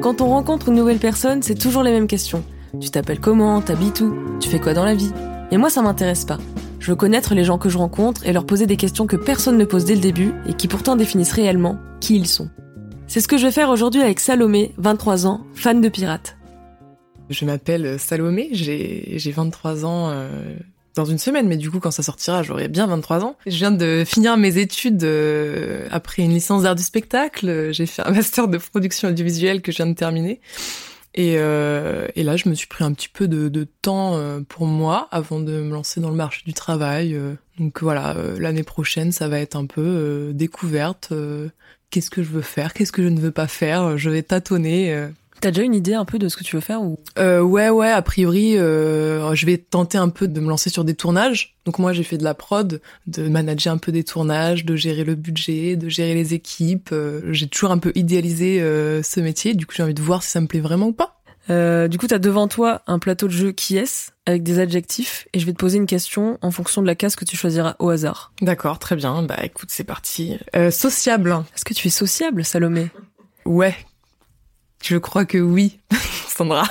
Quand on rencontre une nouvelle personne, c'est toujours les mêmes questions. Tu t'appelles comment? T'habites où? Tu fais quoi dans la vie? Et moi, ça m'intéresse pas. Je veux connaître les gens que je rencontre et leur poser des questions que personne ne pose dès le début et qui pourtant définissent réellement qui ils sont. C'est ce que je vais faire aujourd'hui avec Salomé, 23 ans, fan de pirates. Je m'appelle Salomé, j'ai 23 ans euh, dans une semaine, mais du coup quand ça sortira j'aurai bien 23 ans. Je viens de finir mes études euh, après une licence d'art du spectacle, j'ai fait un master de production audiovisuelle que je viens de terminer. Et, euh, et, là, je me suis pris un petit peu de, de, temps euh, pour moi avant de me lancer dans le marché du travail. Euh. Donc voilà, l'année prochaine, ça va être un peu découverte. qu'est-ce que je veux faire? Qu'est-ce que je ne veux pas faire? Je vais tâtonner. T'as déjà une idée un peu de ce que tu veux faire ou? Euh, Ouais, ouais. A priori, euh, je vais tenter un peu de me lancer sur des tournages. Donc moi, j'ai fait de la prod, de manager un peu des tournages, de gérer le budget, de gérer les équipes. Euh, j'ai toujours un peu idéalisé euh, ce métier. Du coup, j'ai envie de voir si ça me plaît vraiment ou pas. Euh, du coup, t'as devant toi un plateau de jeu qui est avec des adjectifs et je vais te poser une question en fonction de la case que tu choisiras au hasard. D'accord, très bien. Bah écoute, c'est parti. sociable. Est-ce que tu es sociable, Salomé? Ouais, je crois que oui, Sandra.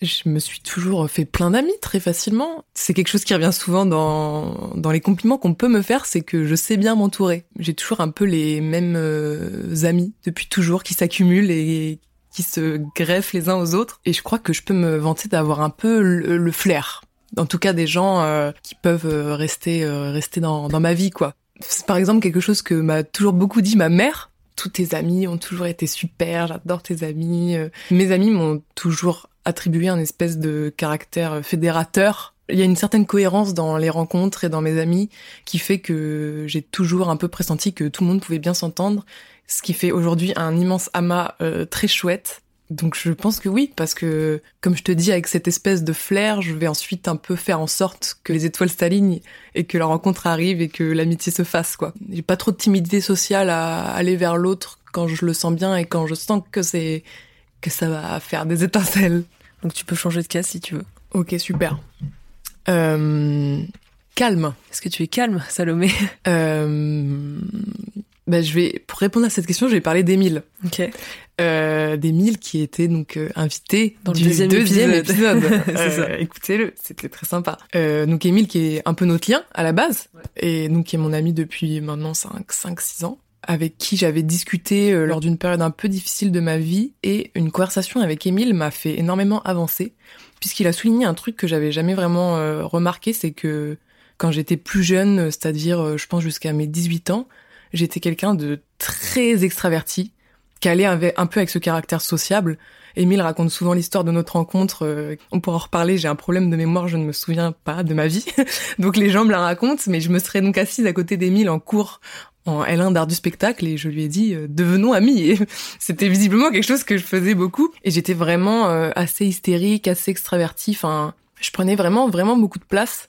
je me suis toujours fait plein d'amis très facilement. C'est quelque chose qui revient souvent dans, dans les compliments qu'on peut me faire, c'est que je sais bien m'entourer. J'ai toujours un peu les mêmes euh, amis depuis toujours qui s'accumulent et qui se greffent les uns aux autres. Et je crois que je peux me vanter d'avoir un peu le, flair. En tout cas, des gens euh, qui peuvent euh, rester rester dans, dans ma vie, quoi. C'est par exemple quelque chose que m'a toujours beaucoup dit ma mère tous tes amis ont toujours été super, j'adore tes amis. Euh. Mes amis m'ont toujours attribué un espèce de caractère fédérateur. Il y a une certaine cohérence dans les rencontres et dans mes amis qui fait que j'ai toujours un peu pressenti que tout le monde pouvait bien s'entendre, ce qui fait aujourd'hui un immense amas euh, très chouette donc je pense que oui, parce que comme je te dis, avec cette espèce de flair, je vais ensuite un peu faire en sorte que les étoiles s'alignent et que la rencontre arrive et que l'amitié se fasse, quoi. J'ai pas trop de timidité sociale à aller vers l'autre quand je le sens bien et quand je sens que c'est que ça va faire des étincelles. Donc tu peux changer de cas si tu veux. Ok, super. Euh, calme. Est-ce que tu es calme, Salomé? Euh, bah, je vais pour répondre à cette question, je vais parler d'Émile. Ok. Euh, d'Émile qui était donc euh, invité dans le deuxième, épisode. euh, Écoutez-le, c'était très sympa. Euh, donc Émile qui est un peu notre lien à la base et donc qui est mon ami depuis maintenant 5 5 6 ans avec qui j'avais discuté lors d'une période un peu difficile de ma vie et une conversation avec Émile m'a fait énormément avancer puisqu'il a souligné un truc que j'avais jamais vraiment remarqué, c'est que quand j'étais plus jeune, c'est-à-dire je pense jusqu'à mes 18 ans, j'étais quelqu'un de très extraverti, qui allait un peu avec ce caractère sociable. Émile raconte souvent l'histoire de notre rencontre. Euh, on pourra en reparler. J'ai un problème de mémoire, je ne me souviens pas de ma vie. donc les gens me la racontent, mais je me serais donc assise à côté d'Émile en cours en L1 d'art du spectacle et je lui ai dit euh, devenons amis. C'était visiblement quelque chose que je faisais beaucoup et j'étais vraiment euh, assez hystérique, assez extravertie. Enfin, je prenais vraiment vraiment beaucoup de place.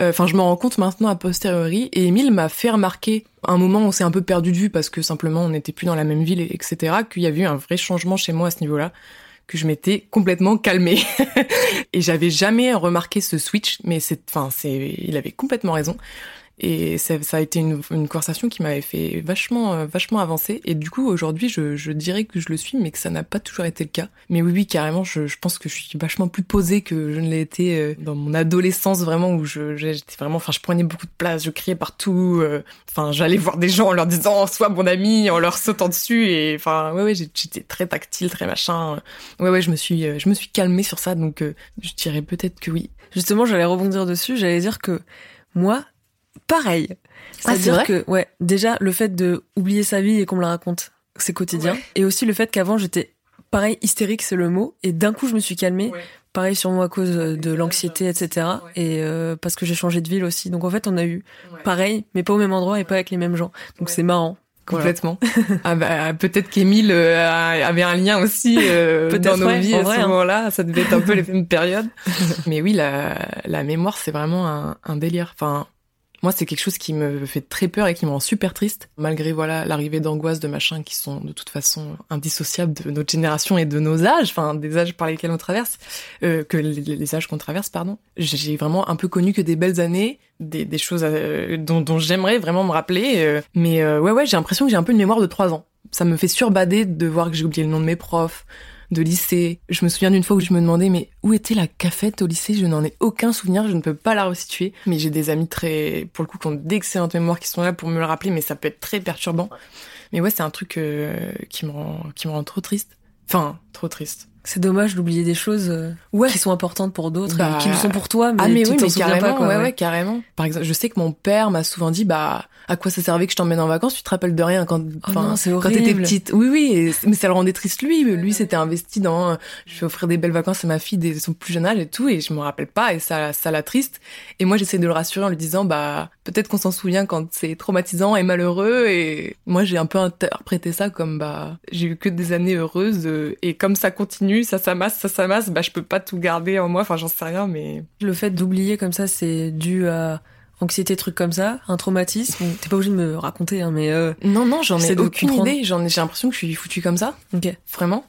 Enfin, je me rends compte maintenant a posteriori. Et Émile m'a fait remarquer un moment où on s'est un peu perdu de vue parce que simplement on n'était plus dans la même ville, etc. Qu'il y avait eu un vrai changement chez moi à ce niveau-là que je m'étais complètement calmée et j'avais jamais remarqué ce switch mais c'est enfin c'est il avait complètement raison et ça, ça a été une, une conversation qui m'avait fait vachement, euh, vachement avancer. Et du coup, aujourd'hui, je, je, dirais que je le suis, mais que ça n'a pas toujours été le cas. Mais oui, oui, carrément, je, je pense que je suis vachement plus posée que je ne l'ai été euh, dans mon adolescence, vraiment, où j'étais vraiment, enfin, je prenais beaucoup de place, je criais partout. Euh, enfin, j'allais voir des gens en leur disant, sois mon ami, en leur sautant dessus. Et enfin, ouais, ouais, j'étais très tactile, très machin. Ouais, ouais, je me suis, je me suis calmée sur ça, donc je dirais peut-être que oui. Justement, j'allais rebondir dessus. J'allais dire que moi, pareil. Ah, C'est-à-dire que, ouais, déjà, le fait de oublier sa vie et qu'on me la raconte, c'est quotidien. Et aussi le fait qu'avant, j'étais, pareil, hystérique, c'est le mot. Et d'un coup, je me suis calmée. Pareil moi à cause de l'anxiété, etc. Et euh, parce que j'ai changé de ville aussi. Donc en fait, on a eu pareil, mais pas au même endroit et pas avec les mêmes gens. Donc c'est marrant. Complètement. ah bah, peut-être qu'Émile euh, avait un lien aussi euh, dans nos vies à ce hein. moment-là. Ça devait être un peu les mêmes périodes. Mais oui, la, la mémoire, c'est vraiment un, un délire. Enfin, Moi, c'est quelque chose qui me fait très peur et qui me rend super triste, malgré voilà l'arrivée d'angoisse de machins qui sont de toute façon indissociables de notre génération et de nos âges, enfin des âges par lesquels on traverse, euh, que les, âges qu'on traverse, pardon. J'ai vraiment un peu connu que des belles années, des, choses euh, dont, dont j'aimerais vraiment me rappeler. Euh, mais euh, ouais, ouais, j'ai l'impression que j'ai un peu une mémoire de trois ans. Ça me fait surbader de voir que j'ai oublié le nom de mes profs, de lycée. Je me souviens d'une fois où je me demandais mais où était la cafette au lycée? Je n'en ai aucun souvenir, je ne peux pas la resituer. Mais j'ai des amis très, pour le coup, qui ont d'excellentes mémoires qui sont là pour me le rappeler, mais ça peut être très perturbant. Mais ouais, c'est un truc euh, qui me rend, qui me rend trop triste. Enfin, trop triste. C'est dommage d'oublier des choses euh, Ouais. qui sont importantes pour d'autres, Bah, et qui le sont pour toi, mais ah mais tu oui, t'en mais souviens carrément, pas. Quoi, ouais, ouais. ouais, carrément. Par exemple, je sais que mon père m'a souvent dit, bah, à quoi ça servait que je t'emmène en vacances Tu te rappelles de rien quand, Oh c'est quand t'étais petite. Oui, oui, et- mais ça le rendait triste lui. Lui, s'était investi dans, euh, je vais offrir des belles vacances à ma fille dès son plus jeune âge et tout, et je me rappelle pas, et ça, ça l'a triste. Et moi, j'essaie de le rassurer en lui disant, bah, peut-être qu'on s'en souvient quand c'est traumatisant et malheureux, et moi, j'ai un peu interprété ça comme, bah, j'ai eu que des années heureuses, euh, et comme ça continue, ça s'amasse, ça s'amasse, bah, je peux pas tout garder en moi, enfin, j'en sais rien, mais Le fait d'oublier comme ça, c'est dû à anxiété, trucs comme ça, un traumatisme. T'es pas obligé de me raconter, hein, mais euh, non, non, j'en ai aucune idée. J'en ai, j'ai l'impression que je suis foutue comme ça. ok. Vraiment.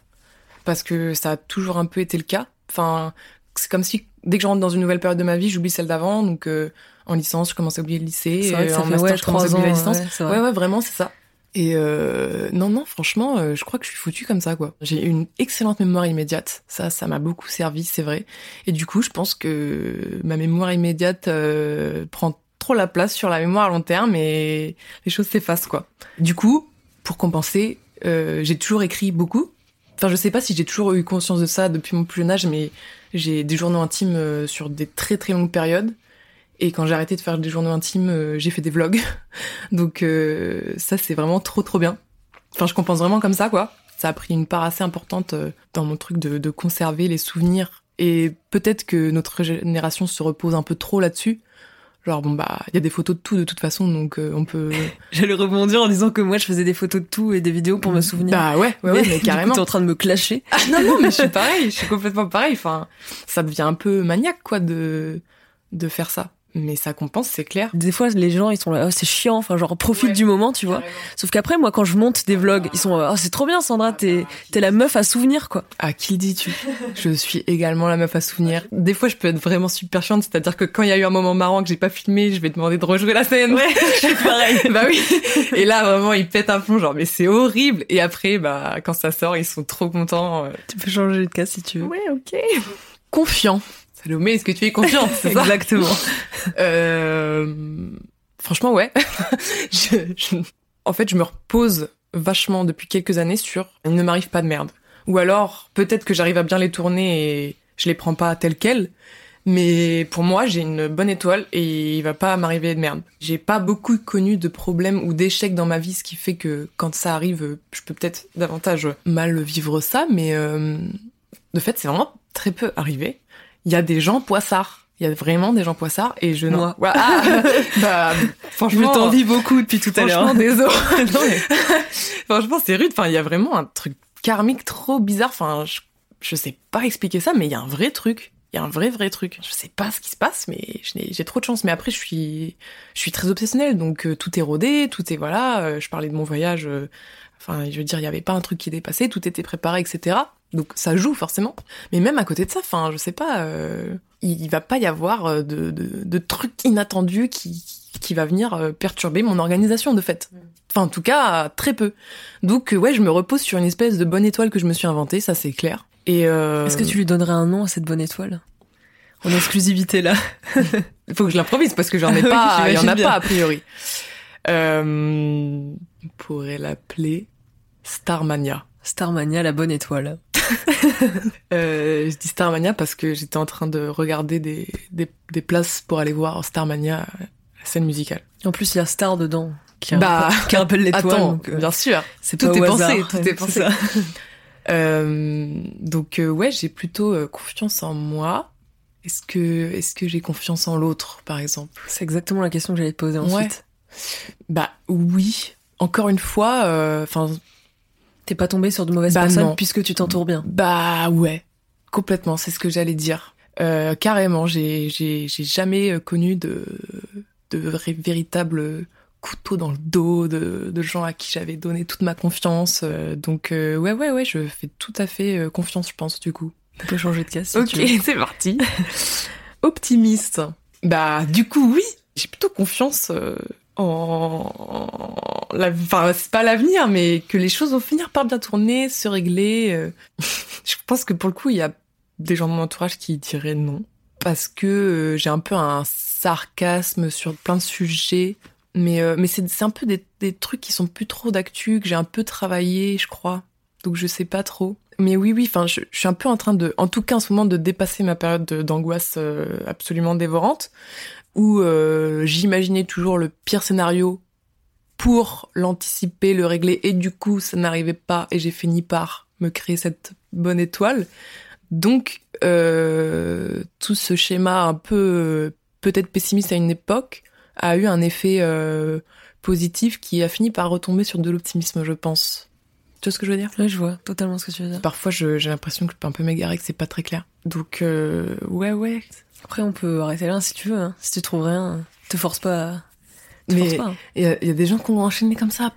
Parce que ça a toujours un peu été le cas. Enfin, c'est comme si dès que je rentre dans une nouvelle période de ma vie, j'oublie celle d'avant. Donc, euh, en licence, je commence à oublier le lycée. C'est vrai que euh, ça en fait master, ouais, je commence à ans. oublier la licence. ouais, ouais, vraiment, c'est ça. Et euh, non, non, franchement, euh, je crois que je suis foutue comme ça, quoi. J'ai une excellente mémoire immédiate. Ça, ça m'a beaucoup servi, c'est vrai. Et du coup, je pense que ma mémoire immédiate euh, prend trop la place sur la mémoire à long terme et les choses s'effacent, quoi. Du coup, pour compenser, j'ai toujours écrit beaucoup. Enfin, je sais pas si j'ai toujours eu conscience de ça depuis mon plus jeune âge, mais j'ai des journaux intimes sur des très très longues périodes. Et quand j'ai arrêté de faire des journaux intimes, euh, j'ai fait des vlogs. Donc euh, ça, c'est vraiment trop trop bien. Enfin, je compense vraiment comme ça, quoi. Ça a pris une part assez importante euh, dans mon truc de, de conserver les souvenirs. Et peut-être que notre génération se repose un peu trop là-dessus. Genre, bon, bah, il y a des photos de tout de toute façon, donc euh, on peut... J'allais rebondir en disant que moi, je faisais des photos de tout et des vidéos pour me souvenir. Bah ouais, ouais, ouais, mais coup, carrément. t'es en train de me clasher. Ah non, non, mais je suis pareil, je suis complètement pareil. Enfin, ça devient un peu maniaque, quoi, de, de faire ça. Mais ça compense, c'est clair. Des fois, les gens, ils sont là, oh, c'est chiant, enfin, genre, profite du moment, tu vois. Sauf qu'après, moi, quand je monte des vlogs, ils sont, oh, c'est trop bien, Sandra, t'es, t'es la meuf à souvenir, quoi. À qui le dis-tu? Je suis également la meuf à souvenir. Des fois, je peux être vraiment super chiante, c'est-à-dire que quand il y a eu un moment marrant que j'ai pas filmé, je vais demander de rejouer la scène. Ouais, je suis pareil. bah oui. Et là, vraiment, ils pètent un plomb, genre, mais c'est horrible. Et après, bah, quand ça sort, ils sont trop contents. euh. Tu peux changer de cas si tu veux. Ouais, ok. Confiant. Salomé, est-ce que tu es confiante Exactement. Euh, franchement, ouais. je, je- en fait, je me repose vachement depuis quelques années sur il ne m'arrive pas de merde. Ou alors, peut-être que j'arrive à bien les tourner et je les prends pas telles quelles. Mais pour moi, j'ai une bonne étoile et il va pas m'arriver de merde. J'ai pas beaucoup connu de problèmes ou d'échecs dans ma vie, ce qui fait que quand ça arrive, je peux peut-être davantage mal vivre ça, mais euh, de fait, c'est vraiment très peu arrivé. Il y a des gens poissards. Il y a vraiment des gens poissards et je Moi. Ah, bah, Je franchement, t'envie beaucoup depuis tout à l'heure. franchement, désolé. Non, mais- franchement, c'est rude. Enfin, il y a vraiment un truc karmique trop bizarre. Enfin, je, je sais pas expliquer ça, mais il y a un vrai truc. Il y a un vrai, vrai truc. Je sais pas ce qui se passe, mais j'ai trop de chance. Mais après, je suis, je suis très obsessionnelle, donc euh, tout est rodé, tout est voilà. euh, je parlais de mon voyage. euh, Enfin, je veux dire, il y avait pas un truc qui dépassait, tout était préparé, etc. Donc ça joue forcément. Mais même à côté de ça, enfin, je sais pas, euh, il, il va pas y avoir euh, de, de, de trucs inattendus qui, qui va venir euh, perturber mon organisation de fait. Enfin, en tout cas, très peu. Donc, euh, ouais, je me repose sur une espèce de bonne étoile que je me suis inventée, ça c'est clair. Et euh, Est-ce que tu lui donnerais un nom à cette bonne étoile? En exclusivité, là. Il faut que je l'improvise parce que j'en ai pas, il y en a bien. pas a priori. Euh, on pourrait l'appeler Starmania. Starmania, la bonne étoile. Euh, je dis Starmania parce que j'étais en train de regarder des, des, des places pour aller voir Starmania, la scène musicale. En plus, il y a Star dedans. Qui, Bah, qui rappelle l'étoile. Euh, bien sûr. c'est tout est pensé, tout est pensé. Euh, donc euh, ouais, j'ai plutôt confiance en moi. Est-ce que est-ce que j'ai confiance en l'autre, par exemple? C'est exactement la question que j'allais te poser ensuite. Bah oui. Encore une fois, enfin T'es pas tombé sur de mauvaises Bah, personnes non. puisque tu t'entoures bien. Bah ouais, complètement, c'est ce que j'allais dire. Euh, carrément, j'ai j'ai j'ai jamais euh, connu de de véritables couteaux dans le dos de, de gens à qui j'avais donné toute ma confiance. donc ouais, ouais, ouais, je fais tout à fait confiance, je pense, du coup. On peut changer de casse. Si ok, c'est parti. Optimiste. Bah, du coup, oui. J'ai plutôt confiance enfin c'est pas l'avenir mais que les choses vont finir par bien tourner se régler euh. je pense que pour le coup il y a des gens de mon entourage qui diraient non. Parce que euh, j'ai un peu un sarcasme sur plein de sujets. Mais euh, mais c'est un peu des, trucs qui sont plus trop d'actu que j'ai un peu travaillé je crois. Donc je sais pas trop. Mais oui oui enfin je, je, suis un peu en train de en tout cas en ce moment de dépasser ma période d'angoisse absolument dévorante où euh, j'imaginais toujours le pire scénario pour l'anticiper, le régler, et du coup ça n'arrivait pas, et j'ai fini par me créer cette bonne étoile. Donc euh, tout ce schéma un peu peut-être pessimiste à une époque a eu un effet euh, positif qui a fini par retomber sur de l'optimisme, je pense. Tu vois ce que je veux dire? Oui, je vois totalement ce que tu veux dire. Parfois, j'ai l'impression que je peux un peu m'égarer, que c'est pas très clair. Donc, euh, ouais, ouais, après, on peut arrêter là si tu veux. Hein. Si tu trouves rien, te force pas. Te mais hein. il y, a des gens qui ont enchaîné comme ça.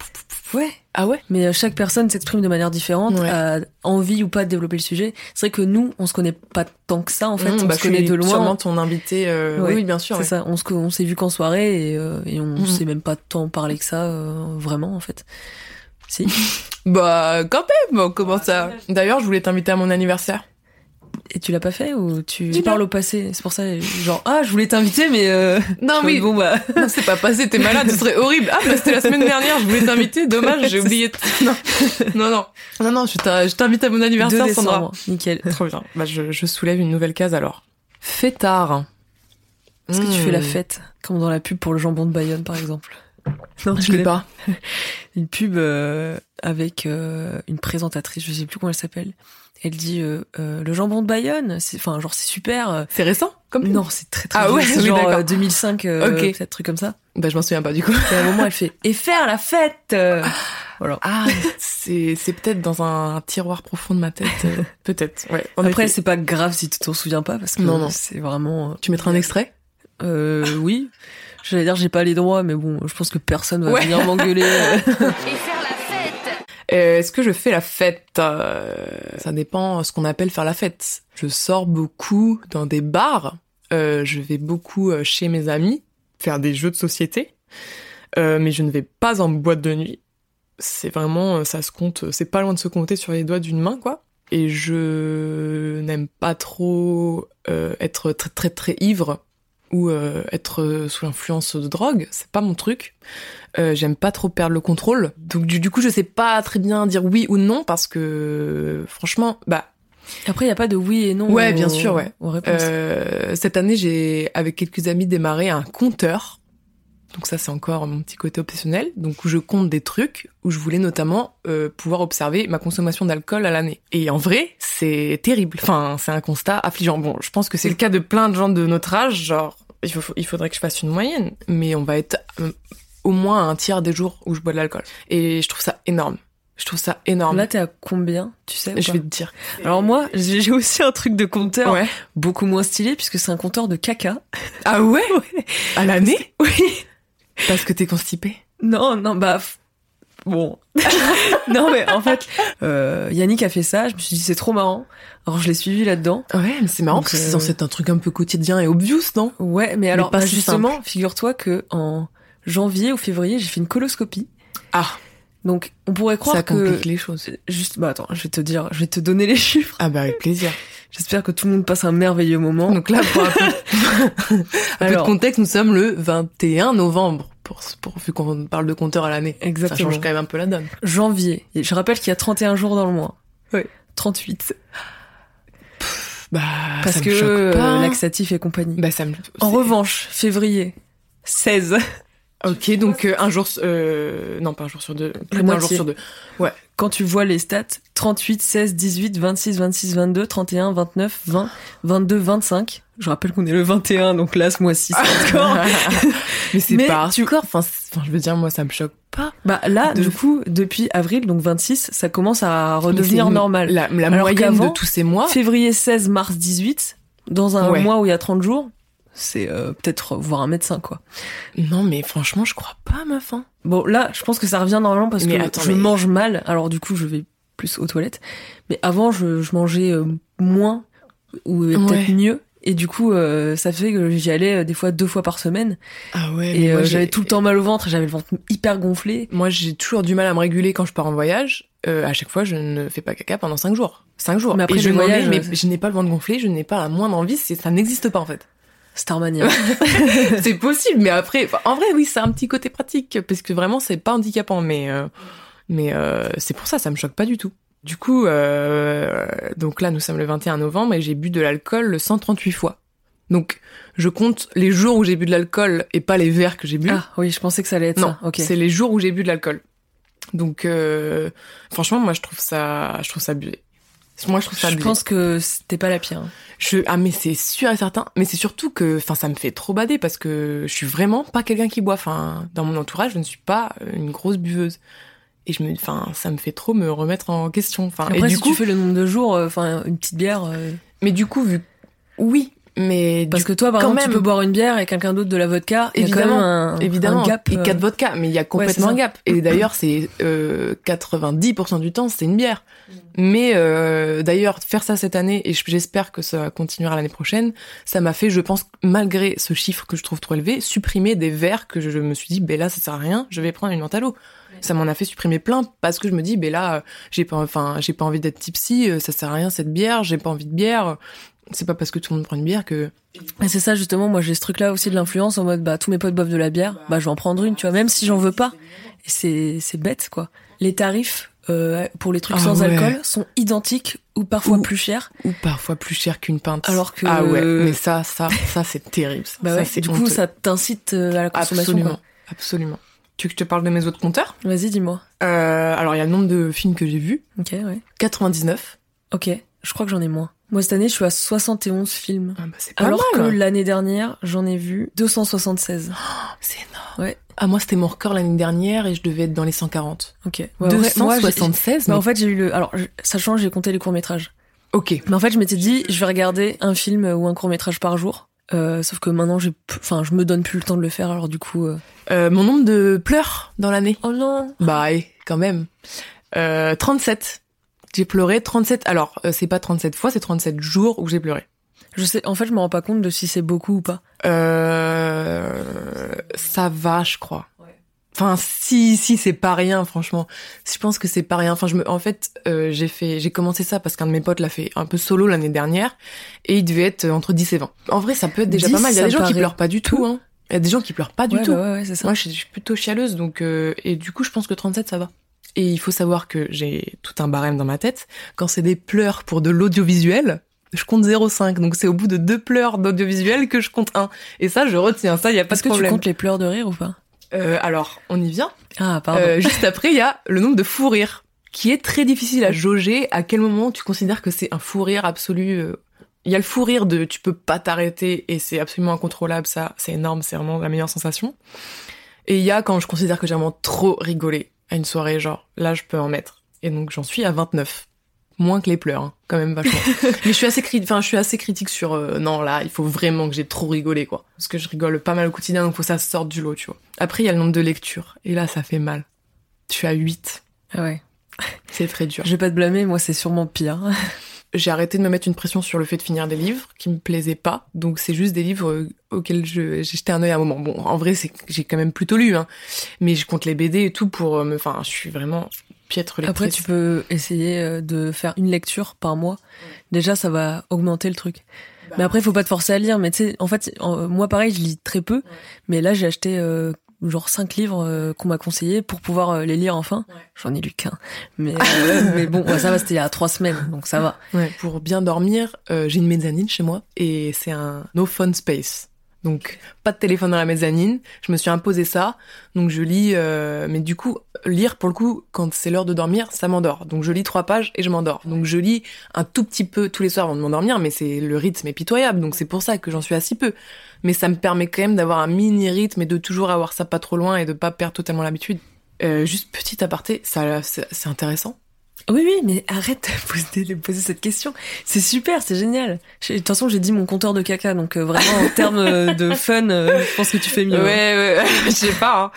Ouais. Ah ouais. Mais euh, chaque personne s'exprime de manière différente, a envie ou pas de développer le sujet. C'est vrai que nous, on se connaît pas tant que ça en fait. Mmh, on bah, se connaît de loin. Sûrement ton invité. Euh, oui, bien sûr. C'est ça. On on s'est vu qu'en soirée et, euh, et on mmh. s'est même pas tant parlé que ça vraiment en fait. Si. bah quand même. Comment ça D'ailleurs, je voulais t'inviter à mon anniversaire. Et tu l'as pas fait ou tu, tu parles au passé? C'est pour ça, genre, ah, je voulais t'inviter, mais euh... non, oui, bon bah, non, c'est pas passé, t'es malade, ce serait horrible. Ah, bah c'était la semaine dernière, je voulais t'inviter, dommage, j'ai oublié. Non, non, non, non, non, je t'invite à mon anniversaire, Sandra. Nickel. Trop bien. Bah, je, je soulève une nouvelle case alors. Fêtard. Est-ce que tu fais la hmm. fête, comme dans la pub pour le jambon de Bayonne, par exemple? Non, je l'ai pas. une pub euh, avec euh, une présentatrice, je sais plus comment elle s'appelle elle dit euh, euh, le jambon de Bayonne, c'est enfin genre c'est super. Euh. C'est récent comme Non, c'est très très Ah ouais, c'est genre 2005 euh, OK. peut truc comme ça. Bah je m'en souviens pas du coup. Et à un moment elle fait et faire la fête. voilà. Ah, c'est c'est peut-être dans un, tiroir profond de ma tête peut-être. Ouais. Après c'est pas grave si tu t'en souviens pas parce que non, non. c'est vraiment Tu mettras un extrait? Euh oui. J'allais dire j'ai pas les droits mais bon, je pense que personne va venir m'engueuler. et faire la euh, est-ce que je fais la fête? Euh, Ça dépend ce qu'on appelle faire la fête. Je sors beaucoup dans des bars. Euh, je vais beaucoup chez mes amis faire des jeux de société. mais je ne vais pas en boîte de nuit. C'est vraiment, ça se compte, c'est pas loin de se compter sur les doigts d'une main, quoi. Et je n'aime pas trop être très très très ivre ou euh, être sous l'influence de drogue, c'est pas mon truc. Euh, J'aime pas trop perdre le contrôle. Donc du, du, coup, je sais pas très bien dire oui ou non parce que franchement, bah après, il y a pas de oui et non. Ouais, bien sûr, ouais. Euh, cette année, j'ai avec quelques amis démarré un compteur. Donc ça, c'est encore mon petit côté obsessionnel. Donc où je compte des trucs, où je voulais notamment euh, pouvoir observer ma consommation d'alcool à l'année. Et en vrai, c'est terrible. Enfin, c'est un constat affligeant. Bon, je pense que c'est le cas de plein de gens de notre âge. Genre, il, faudrait que je fasse une moyenne, mais on va être euh, au moins un tiers des jours où je bois de l'alcool. Et je trouve ça énorme. Je trouve ça énorme. Là, t'es à combien, tu sais Je vais te dire. Alors moi, j'ai aussi un truc de compteur beaucoup moins stylé puisque c'est un compteur de caca. Ah ouais, À l'année? Oui. Parce que t'es constipé? Non, non, bah bon. non mais en fait, euh, Yannick a fait ça. Je me suis dit c'est trop marrant. Alors je l'ai suivi là-dedans. Ouais, mais c'est marrant parce que c'est censé être un truc un peu quotidien et obvious, non? Ouais, mais alors bah, justement, figure-toi que en janvier ou février, j'ai fait une coloscopie. Ah. Donc on pourrait croire ça que complique les choses. Juste, bah attends, je vais te dire, je vais te donner les chiffres. Ah bah avec plaisir. J'espère que tout le monde passe un merveilleux moment. Donc là, pour un peu, un peu de contexte, nous sommes le 21 novembre pour, pour vu qu'on parle de compteur à l'année. Exactement. Ça change quand même un peu la donne. Janvier. je rappelle qu'il y a 31 jours dans le mois. Oui. 38. bah, parce ça que choque pas. laxatif et compagnie. Bah ça me. En revanche, février 16. Ok, donc euh, un jour, euh, non pas un jour sur deux, plus d'un jour sur deux. Ouais. Quand tu vois les stats, 38, 16, 18, 26, 26, 22, 31, 29, 20, 22, 25. Je rappelle qu'on est le 21, donc là, ce mois-ci, c'est score. Mais c'est pas tu... score. Enfin, je veux dire, moi, ça me choque pas. Bah là, du coup, depuis avril, donc 26, ça commence à redevenir normal. La, la moyenne de tous ces mois. Février 16, mars 18, dans un mois où il y a 30 jours, c'est euh, peut-être voir un médecin, quoi. Non, mais franchement, je crois pas, ma faim. Bon, là, je pense que ça revient normalement parce que je mange mal, alors du coup, je vais plus aux toilettes. Mais avant, je, je mangeais euh, moins ou peut-être mieux. Et du coup, euh, ça fait que j'y allais euh, des fois deux fois par semaine. Ah ouais. Et j'avais tout le temps mal au ventre, j'avais le ventre hyper gonflé. Moi, j'ai toujours du mal à me réguler quand je pars en voyage. à chaque fois, je ne fais pas caca pendant cinq jours. Cinq jours. Mais après, je voyage, mais je n'ai pas le ventre gonflé, je n'ai pas la moindre envie, ça n'existe pas en fait. Starmania. c'est possible, mais après, en vrai, oui, c'est un petit côté pratique parce que vraiment, c'est pas handicapant, mais mais c'est pour ça, ça me choque pas du tout. Du coup, euh, donc là, nous sommes le 21 novembre et j'ai bu de l'alcool 138 fois. Donc, je compte les jours où j'ai bu de l'alcool et pas les verres que j'ai bu. Ah oui, je pensais que ça allait être non, ça. c'est les jours où j'ai bu de l'alcool. Donc, euh, franchement, moi, je trouve ça, je trouve ça abusé. Moi, je trouve ça. Je pense que c'était pas la pire. Je, ah, mais c'est sûr et certain. Mais c'est surtout que, enfin, ça me fait trop bader parce que je suis vraiment pas quelqu'un qui boit. Enfin, dans mon entourage, je ne suis pas une grosse buveuse et je me enfin ça me fait trop me remettre en question enfin Après, et du si coup tu fais le nombre de jours euh, enfin une petite bière euh, mais du coup vu oui mais parce que toi par exemple tu peux boire une bière et quelqu'un d'autre de la vodka évidemment. un, évidemment. un gap et quatre euh, vodka mais il y a complètement un gap. Et d'ailleurs c'est euh, 90% du temps c'est une bière. Mais euh, d'ailleurs faire ça cette année et j'espère que ça continuera l'année prochaine ça m'a fait je pense malgré ce chiffre que je trouve trop élevé supprimer des verres que je, me suis dit ben là ça sert à rien je vais prendre une menthe à l'eau. Ça m'en a fait supprimer plein parce que je me dis ben là j'ai pas enfin j'ai pas envie d'être tipsy ça sert à rien cette bière j'ai pas envie de bière c'est pas parce que tout le monde prend une bière que c'est ça justement moi j'ai ce truc là aussi de l'influence en mode bah tous mes potes boivent de la bière bah je vais en prendre une tu vois même si j'en veux pas et c'est c'est bête quoi les tarifs euh, pour les trucs ah sans alcool sont identiques ou parfois plus chers ou parfois plus chers qu'une pinte alors que ah ouais mais ça ça ça c'est terrible ça. bah ça, du coup ça t'incite euh, à la consommation absolument absolument tu veux que je te parle de mes autres compteurs? Vas-y, dis-moi. Euh, alors, il y a le nombre de films que j'ai vus. Ok, ouais. 99. Ok, je crois que j'en ai moins. Moi, cette année, je suis à 71 films. Ah bah, c'est pas Alors mal. que l'année dernière, j'en ai vu 276. c'est énorme. Ouais. Ah, moi, c'était mon record l'année dernière et je devais être dans les 140. Ok. Ouais, 276 mais... En fait, j'ai eu le... Alors, sachant, j'ai compté les courts-métrages. Ok. Mais en fait, je m'étais dit, je vais regarder un film ou un court-métrage par jour. Euh, sauf que maintenant, j'ai, enfin, je me donne plus le temps de le faire. Alors du coup, euh... Euh, mon nombre de pleurs dans l'année. Oh non. Bah, quand même. Euh, 37. J'ai pleuré 37. Alors, euh, c'est pas 37 fois, c'est 37 jours où j'ai pleuré. Je sais. En fait, je me rends pas compte de si c'est beaucoup ou pas. Euh, ça va, je crois. Enfin, si, si, c'est pas rien, franchement. Je pense que c'est pas rien. Enfin, je me, en fait, euh, j'ai fait, j'ai commencé ça parce qu'un de mes potes l'a fait un peu solo l'année dernière et il devait être entre 10 et 20. En vrai, ça peut être déjà pas mal. Il y a des gens qui pleurent pas du tout, hein. Il y a des gens qui pleurent pas du tout. Bah ouais, c'est ça. Moi, je suis plutôt chialeuse, donc euh, et du coup, je pense que 37, ça va. Et il faut savoir que j'ai tout un barème dans ma tête. Quand c'est des pleurs pour de l'audiovisuel, je compte 0,5. Donc c'est au bout de deux pleurs d'audiovisuel que je compte un. Et ça, je retiens. Ça, il y a pas de problème. Est-ce que tu comptes les pleurs de rire ou pas? Euh, alors, on y vient. Ah, pardon. Euh, juste après, il y a le nombre de fous rires, qui est très difficile à jauger. À quel moment tu considères que c'est un fou rire absolu euh, Il y a le fou rire de tu peux pas t'arrêter et c'est absolument incontrôlable, ça, c'est énorme, c'est vraiment la meilleure sensation. Et il y a quand je considère que j'ai vraiment trop rigolé à une soirée, genre là je peux en mettre. Et donc j'en suis à 29 moins que les pleurs, hein, quand même vachement. Mais je suis assez critique, enfin je suis assez critique sur euh, non là, il faut vraiment que j'ai trop rigolé quoi, parce que je rigole pas mal au quotidien, donc faut que ça sorte du lot, tu vois. Après il y a le nombre de lectures, et là ça fait mal. Je suis à 8. Ah ouais. C'est très dur. Je vais pas te blâmer, moi c'est sûrement pire. j'ai arrêté de me mettre une pression sur le fait de finir des livres qui me plaisaient pas, donc c'est juste des livres euh, auxquels j'ai jeté un œil à un moment. Bon, en vrai c'est j'ai quand même plutôt lu, hein, mais je compte les BD et tout pour euh, me, enfin je suis vraiment après, tu peux essayer euh, de faire une lecture par mois. Déjà, ça va augmenter le truc. Bah, mais après, il faut pas te forcer à lire. Mais tu sais, en fait, moi, pareil, je lis très peu. Mais là, j'ai acheté euh, genre cinq livres euh, qu'on m'a conseillé pour pouvoir les lire enfin. J'en ai lu qu'un. Mais, mais bon, ça va, c'était il y a trois semaines, donc ça va. Pour bien dormir, j'ai une mezzanine chez moi et c'est un no phone space. Donc pas de téléphone dans la mezzanine. Je me suis imposé ça. Donc je lis, euh, mais du coup lire pour le coup quand c'est l'heure de dormir, ça m'endort. Donc je lis trois pages et je m'endors. Donc je lis un tout petit peu tous les soirs avant de m'endormir, mais c'est le rythme est pitoyable. Donc c'est pour ça que j'en suis à si peu. Mais ça me permet quand même d'avoir un mini rythme et de toujours avoir ça pas trop loin et de pas perdre totalement l'habitude. Euh, juste petit aparté, ça c'est intéressant. Oui, oui, mais arrête de poser, cette question. C'est super, c'est génial. De toute façon, j'ai dit mon compteur de caca, donc euh, vraiment en termes euh, de fun, euh, je pense que tu fais mieux. Hein. Ouais, ouais, je sais pas.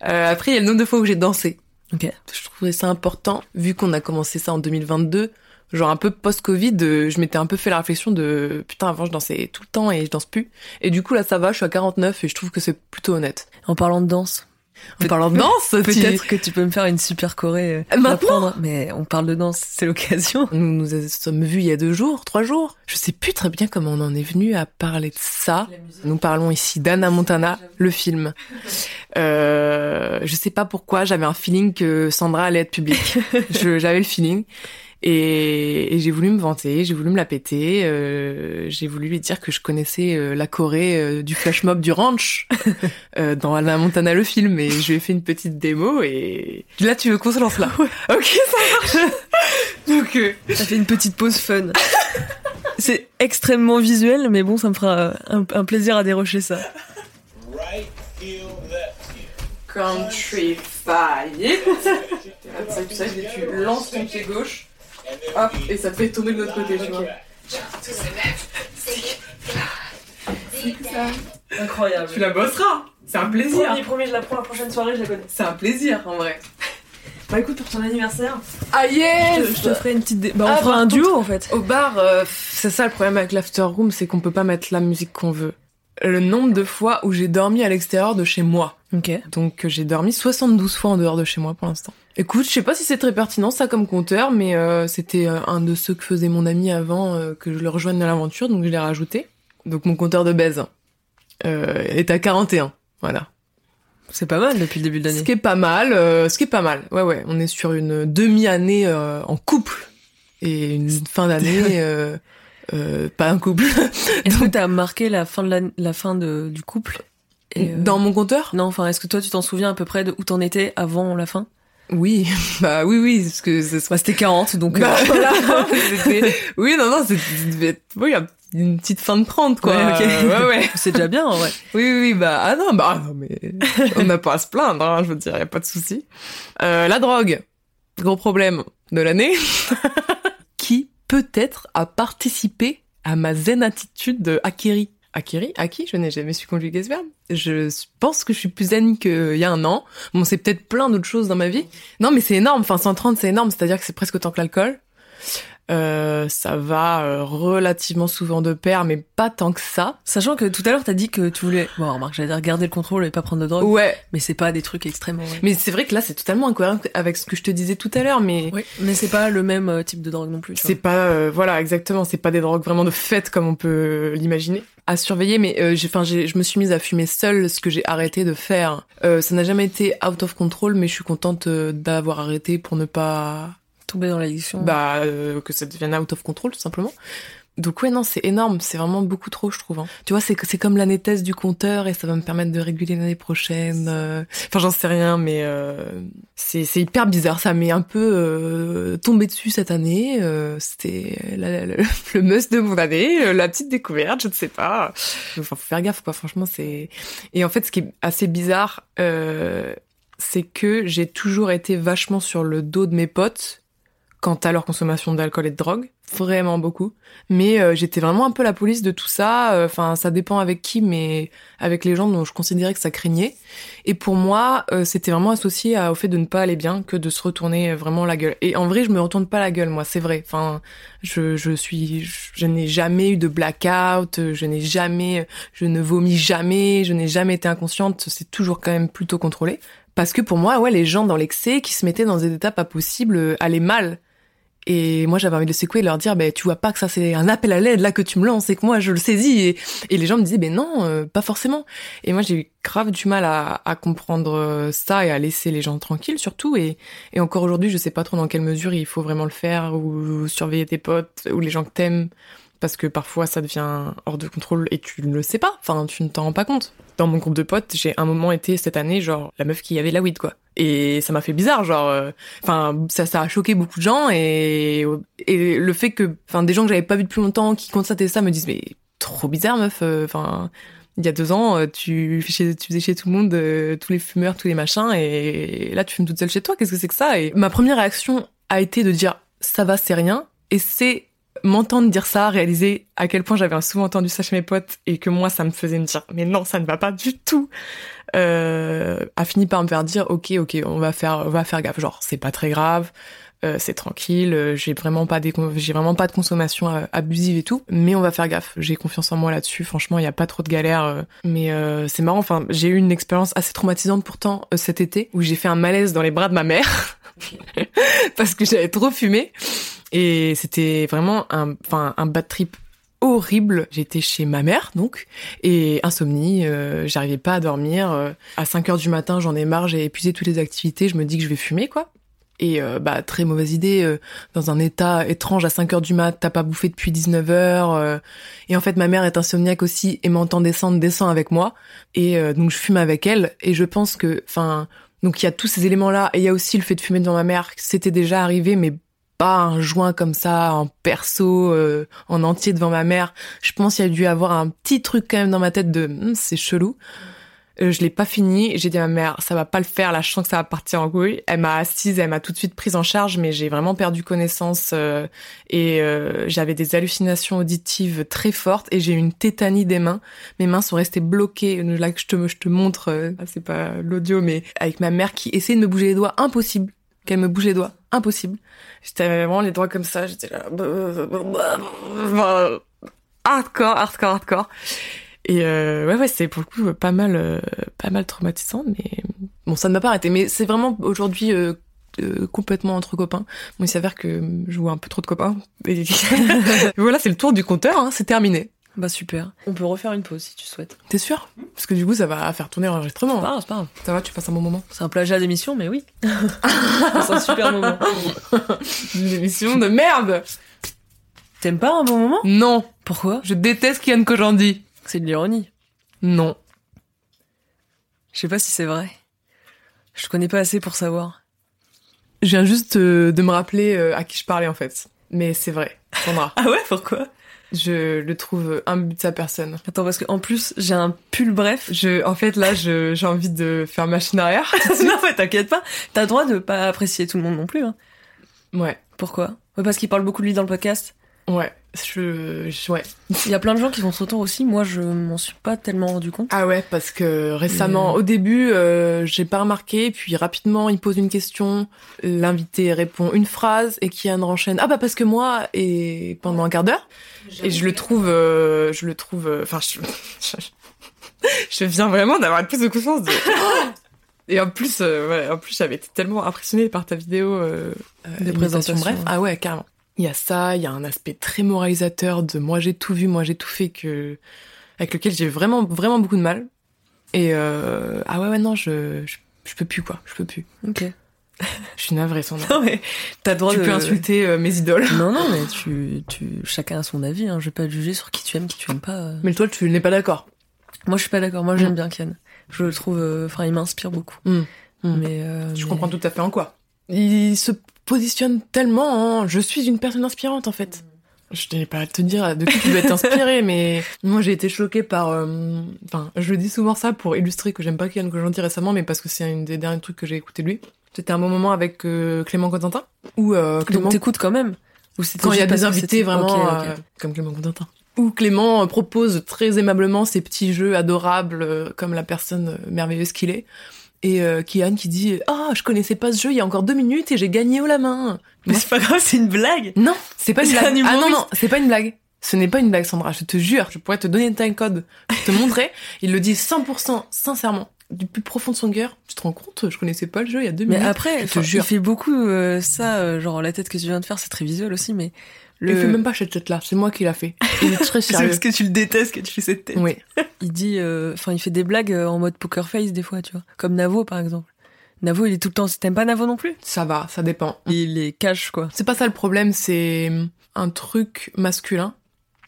Hein. après, il y a le nombre de fois où j'ai dansé. Ok. Je trouvais ça important, vu qu'on a commencé ça en 2022. Genre un peu post-Covid, je m'étais un peu fait la réflexion de putain avant je dansais tout le temps et je danse plus. Et du coup là ça va, je suis à 49 et je trouve que c'est plutôt honnête. En parlant de danse, en parlant de danse, peut-être que tu peux me faire une super choré. Euh, Maintenant, mais on parle de danse, c'est l'occasion. Nous nous sommes vus il y a deux jours, trois jours. Je sais plus très bien comment on en est venu à parler de ça. Nous parlons ici d'Anna Montana, le film. Euh, je sais pas pourquoi, j'avais un feeling que Sandra allait être publique. j'avais le feeling. Et, j'ai voulu me vanter, j'ai voulu me la péter, euh, j'ai voulu lui dire que je connaissais euh, la Corée euh, du flash mob du ranch euh, dans Anna Montana le film et je lui ai fait une petite démo et là tu veux qu'on se lance là? Ok ça marche. Donc ça fait une petite pause fun. C'est extrêmement visuel mais bon ça me fera un, un plaisir à dérocher ça. Country fire. tu lances ton pied gauche Hop, et ça te fait tomber de l'autre côté, tu vois. Incroyable. Tu la bosseras. C'est un plaisir. Promis, promis, je la prends la prochaine soirée, je la connais. C'est un plaisir en vrai. Bah écoute, pour ton anniversaire. Ah yes Je te, ferai une petite. Bah on ah, fera un duo en fait. Au bar, euh, c'est ça le problème avec l'after room, c'est qu'on peut pas mettre la musique qu'on veut. Le nombre de fois où j'ai dormi à l'extérieur de chez moi. Ok. Donc j'ai dormi 72 fois en dehors de chez moi pour l'instant. Écoute, je sais pas si c'est très pertinent ça comme compteur, mais euh, c'était euh, un de ceux que faisait mon ami avant euh, que je le rejoigne dans l'aventure, donc je l'ai rajouté. Donc mon compteur de baise est à 41, voilà. C'est pas mal depuis le début de l'année. Ce qui est pas mal, ce qui est pas mal. Ouais ouais, on est sur une demi-année en couple et une fin d'année pas un couple. Est-ce que t'as marqué la fin de la, la fin de, du couple Dans mon compteur? Non, enfin, est-ce que toi tu t'en souviens à peu près de où t'en étais avant la fin? Oui, bah oui, oui, parce que c'était 40, donc bah, euh, oui, non, non, c'était oui, une petite fin de 30, quoi. Ouais, ouais, ouais. c'est déjà bien, ouais. Oui, oui, oui, bah ah non, bah non, mais on n'a pas à se plaindre, hein, je veux dire, y a pas de souci. Euh, la drogue, gros problème de l'année, peut-être a participé à ma zen attitude de Akiri. Akiri Aki Je n'ai jamais su conjuguer ce verbe. Je pense que je suis plus zen qu'il y a un an. Bon, c'est peut-être plein d'autres choses dans ma vie. Non, mais c'est énorme. Enfin, 130, c'est énorme. C'est-à-dire que c'est presque autant que l'alcool. Euh, ça va euh, relativement souvent de pair, mais pas tant que ça. Sachant que tout à l'heure, t'as dit que tu voulais, bon, remarque, j'allais dire garder le contrôle et pas prendre de drogue. Ouais. Mais c'est pas des trucs extrêmement. Mais c'est vrai que là, c'est totalement incohérent avec ce que je te disais tout à l'heure, mais. Oui. Mais c'est pas le même euh, type de drogue non plus. C'est pas, voilà, exactement. C'est pas des drogues vraiment de fête comme on peut l'imaginer. À surveiller, mais j'ai, enfin, je me suis mise à fumer seule, ce que j'ai arrêté de faire. ça n'a jamais été out of control, mais je suis contente d'avoir arrêté pour ne pas tomber dans l'addiction Bah, euh, que ça devienne out of control, tout simplement. Donc ouais, non, c'est énorme, c'est vraiment beaucoup trop, je trouve. Hein. Tu vois, c'est c'est comme l'année test du compteur et ça va me permettre de réguler l'année prochaine. Euh. Enfin, j'en sais rien, mais euh, c'est c'est hyper bizarre. Ça m'est un peu tombé dessus cette année. C'était le must de mon année, la petite découverte, je ne sais pas. Enfin, faut faire gaffe, quoi. Franchement, c'est et en fait, ce qui est assez bizarre, c'est que j'ai toujours été vachement sur le dos de mes potes quant à leur consommation d'alcool et de drogue, vraiment beaucoup. Mais euh, j'étais vraiment un peu la police de tout ça. Euh, enfin, ça dépend avec qui, mais avec les gens dont je considérais que ça craignait. Et pour moi, euh, c'était vraiment associé au fait de ne pas aller bien que de se retourner vraiment la gueule. Et en vrai, je me retourne pas la gueule, moi, c'est vrai. Enfin, je, je suis, je, n'ai jamais eu de blackout, je n'ai jamais, je ne vomis jamais, je n'ai jamais été inconsciente. C'est toujours quand même plutôt contrôlé. Parce que pour moi, ouais, les gens dans l'excès qui se mettaient dans des états pas possibles allaient mal. Et moi, j'avais envie de secouer et leur dire, ben, tu vois pas que ça, c'est un appel à l'aide, là, que tu me lances et que moi, je le saisis. Et, et les gens me disaient, ben non, euh, pas forcément. Et moi, j'ai eu grave du mal à, à, comprendre euh, ça et à laisser les gens tranquilles, surtout. Et, et encore aujourd'hui, je sais pas trop dans quelle mesure il faut vraiment le faire ou surveiller tes potes ou les gens que t'aimes. Parce que parfois, ça devient hors de contrôle et tu ne le sais pas. Enfin, tu ne t'en rends pas compte. Dans mon groupe de potes, j'ai un moment été cette année, genre, la meuf qui avait la weed, quoi et ça m'a fait bizarre genre euh, enfin ça ça a choqué beaucoup de gens et le fait que enfin des gens que j'avais pas vu depuis longtemps qui constataient ça me disent mais trop bizarre meuf euh, enfin il y a deux ans, euh, tu faisais chez tout le monde tous les fumeurs, tous les machins, et là tu fumes toute seule chez toi. Qu'est-ce que c'est que ça? Et ma première réaction a été de dire ça va, c'est rien. Et c'est m'entendre dire ça, réaliser à quel point j'avais souvent entendu ça chez mes potes et que moi ça me faisait me dire mais non ça ne va pas du tout euh, a fini par me faire dire ok ok on va faire on va faire gaffe genre c'est pas très grave euh, c'est tranquille, euh, j'ai vraiment pas des j'ai vraiment pas de consommation euh, abusive et tout, mais on va faire gaffe. J'ai confiance en moi là-dessus. Franchement, il y a pas trop de galères. mais c'est marrant. Enfin, j'ai eu une expérience assez traumatisante pourtant cet été où j'ai fait un malaise dans les bras de ma mère parce que j'avais trop fumé et c'était vraiment un enfin un bad trip horrible. J'étais chez ma mère, donc, et insomnie, j'arrivais pas à dormir. à 5 heures du matin, j'en ai marre, j'ai épuisé toutes les activités, je me dis que je vais fumer, quoi. Et euh, bah très mauvaise idée euh, dans un état étrange à 5 heures du mat, t'as pas bouffé depuis 19 heures euh. et en fait ma mère est insomniaque aussi et m'entend descendre descend avec moi et donc je fume avec elle et je pense que enfin donc il y a tous ces éléments là et il y a aussi le fait de fumer devant ma mère, c'était déjà arrivé mais pas un joint comme ça en perso en entier devant ma mère. Je pense qu'il y a dû avoir un petit truc quand même dans ma tête de hm, c'est chelou. Euh, je l'ai pas fini. J'ai dit à ma mère, ça va pas le faire. Là, je sens que ça va partir en couille. Elle m'a assise, elle m'a tout de suite prise en charge, mais j'ai vraiment perdu connaissance euh, et euh, j'avais des hallucinations auditives très fortes et j'ai eu une tétanie des mains. Mes mains sont restées bloquées. Là que je te, je te montre, c'est pas l'audio, mais avec ma mère qui essayait de me bouger les doigts, impossible qu'elle me bouge les doigts, impossible. J'étais vraiment les doigts comme ça. J'étais là, hardcore, hardcore, hardcore. Et euh, ouais, ouais, c'est pour le coup pas mal, euh, pas mal traumatisant, mais bon, ça ne m'a pas arrêté. Mais c'est vraiment aujourd'hui euh, euh, complètement entre copains. Bon, il s'avère que je vois un peu trop de copains. Voilà, c'est le tour du compteur, hein, c'est terminé. Bah super. On peut refaire une pause si tu souhaites. T'es sûr? Parce que du coup, ça va faire tourner l'enregistrement. C'est pas grave, c'est pas grave. Ça va, tu passes un bon moment. C'est un plagiat d'émission, mais oui. c'est un super moment. Une émission de merde T'aimes pas un bon moment? Non. Pourquoi? Je déteste Kian Kojandi. C'est de l'ironie. Non. Je sais pas si c'est vrai. Je connais pas assez pour savoir. Je viens juste euh, de me rappeler euh, à qui je parlais en fait. Mais c'est vrai, Sandra. ah ouais, pourquoi? Je le trouve imbu de sa personne. Attends, parce qu'en plus, j'ai un pull bref. Je, en fait, là, j'ai envie de faire machine arrière. non, mais t'inquiète pas. T'as le droit de pas apprécier tout le monde non plus. Hein. Ouais. Pourquoi? Parce qu'il parle beaucoup de lui dans le podcast. Ouais. Je, ouais. Il y a plein de gens qui font ce retour aussi. Moi, je m'en suis pas tellement rendu compte. Ah ouais, parce que récemment, au début, euh, j'ai pas remarqué, puis rapidement, il pose une question, l'invité répond une phrase, et Kian enchaîne. Ah bah parce que moi, et pendant un quart d'heure, et je le trouve, euh, je le trouve, euh, enfin, je, je, viens vraiment d'avoir plus de confiance. De... Et en plus, ouais, en plus, j'avais été tellement impressionnée par ta vidéo de présentation. Bref, ah ouais, carrément il y a ça, il y a un aspect très moralisateur de moi j'ai tout vu, moi j'ai tout fait que avec lequel j'ai vraiment vraiment beaucoup de mal. Et euh, ah ouais ouais non je, je, peux plus quoi, je peux plus. Ok. je suis navrée sans Non mais t'as droit tu peux insulter euh, mes idoles. Non non mais tu tu chacun a son avis. Hein. Je vais pas juger sur qui tu aimes, qui tu aimes pas. Euh. Mais toi tu n'es pas d'accord. Moi je suis pas d'accord. Moi j'aime mm. bien Ken. Je le trouve, enfin il m'inspire beaucoup. Mm. Mm. Mais je comprends tout à fait en quoi. Il se positionne tellement je suis une personne inspirante en fait. Je n'ai pas à te dire de qui tu veux être inspiré, mais moi j'ai été choquée par. Euh, enfin, je dis souvent ça pour illustrer que j'aime pas j'en dis récemment, mais parce que c'est un des derniers trucs que j'ai écouté de lui. C'était un bon moment avec euh, Clément Constantin. Ou euh, Clément. Donc t'écoutes quand même. Ou quand il y a des invités vraiment comme Clément Constantin. Où Clément propose très aimablement ses petits jeux adorables, comme la personne merveilleuse qu'il est et euh, Kian qui dit ah oh, je connaissais pas ce jeu il y a encore deux minutes et j'ai gagné haut la main mais c'est pas grave c'est une blague. Non c'est pas une blague. ah non non c'est pas une blague. Ce n'est pas une blague Sandra. Je te jure je pourrais te donner un code pour te montrer. Il le dit 100% sincèrement du plus profond de son cœur. Tu te rends compte? Je connaissais pas le jeu il y a deux minutes. mais après je te jure. il fait beaucoup euh, ça euh, genre la tête que tu viens de faire c'est très visuel aussi mais le... Il fait même pas cette tête-là, c'est moi qui l'a fait. Il est très sérieux. c'est parce que tu le détestes que tu fais cette tête. Oui. il dit, euh, enfin, il fait des blagues euh, en mode poker face des fois, tu vois. Comme Navo, par exemple. Navo, il est tout le temps. T'aimes pas Navo non plus? Ça va, ça dépend. Il est cash, quoi. C'est pas ça le problème, c'est un truc masculin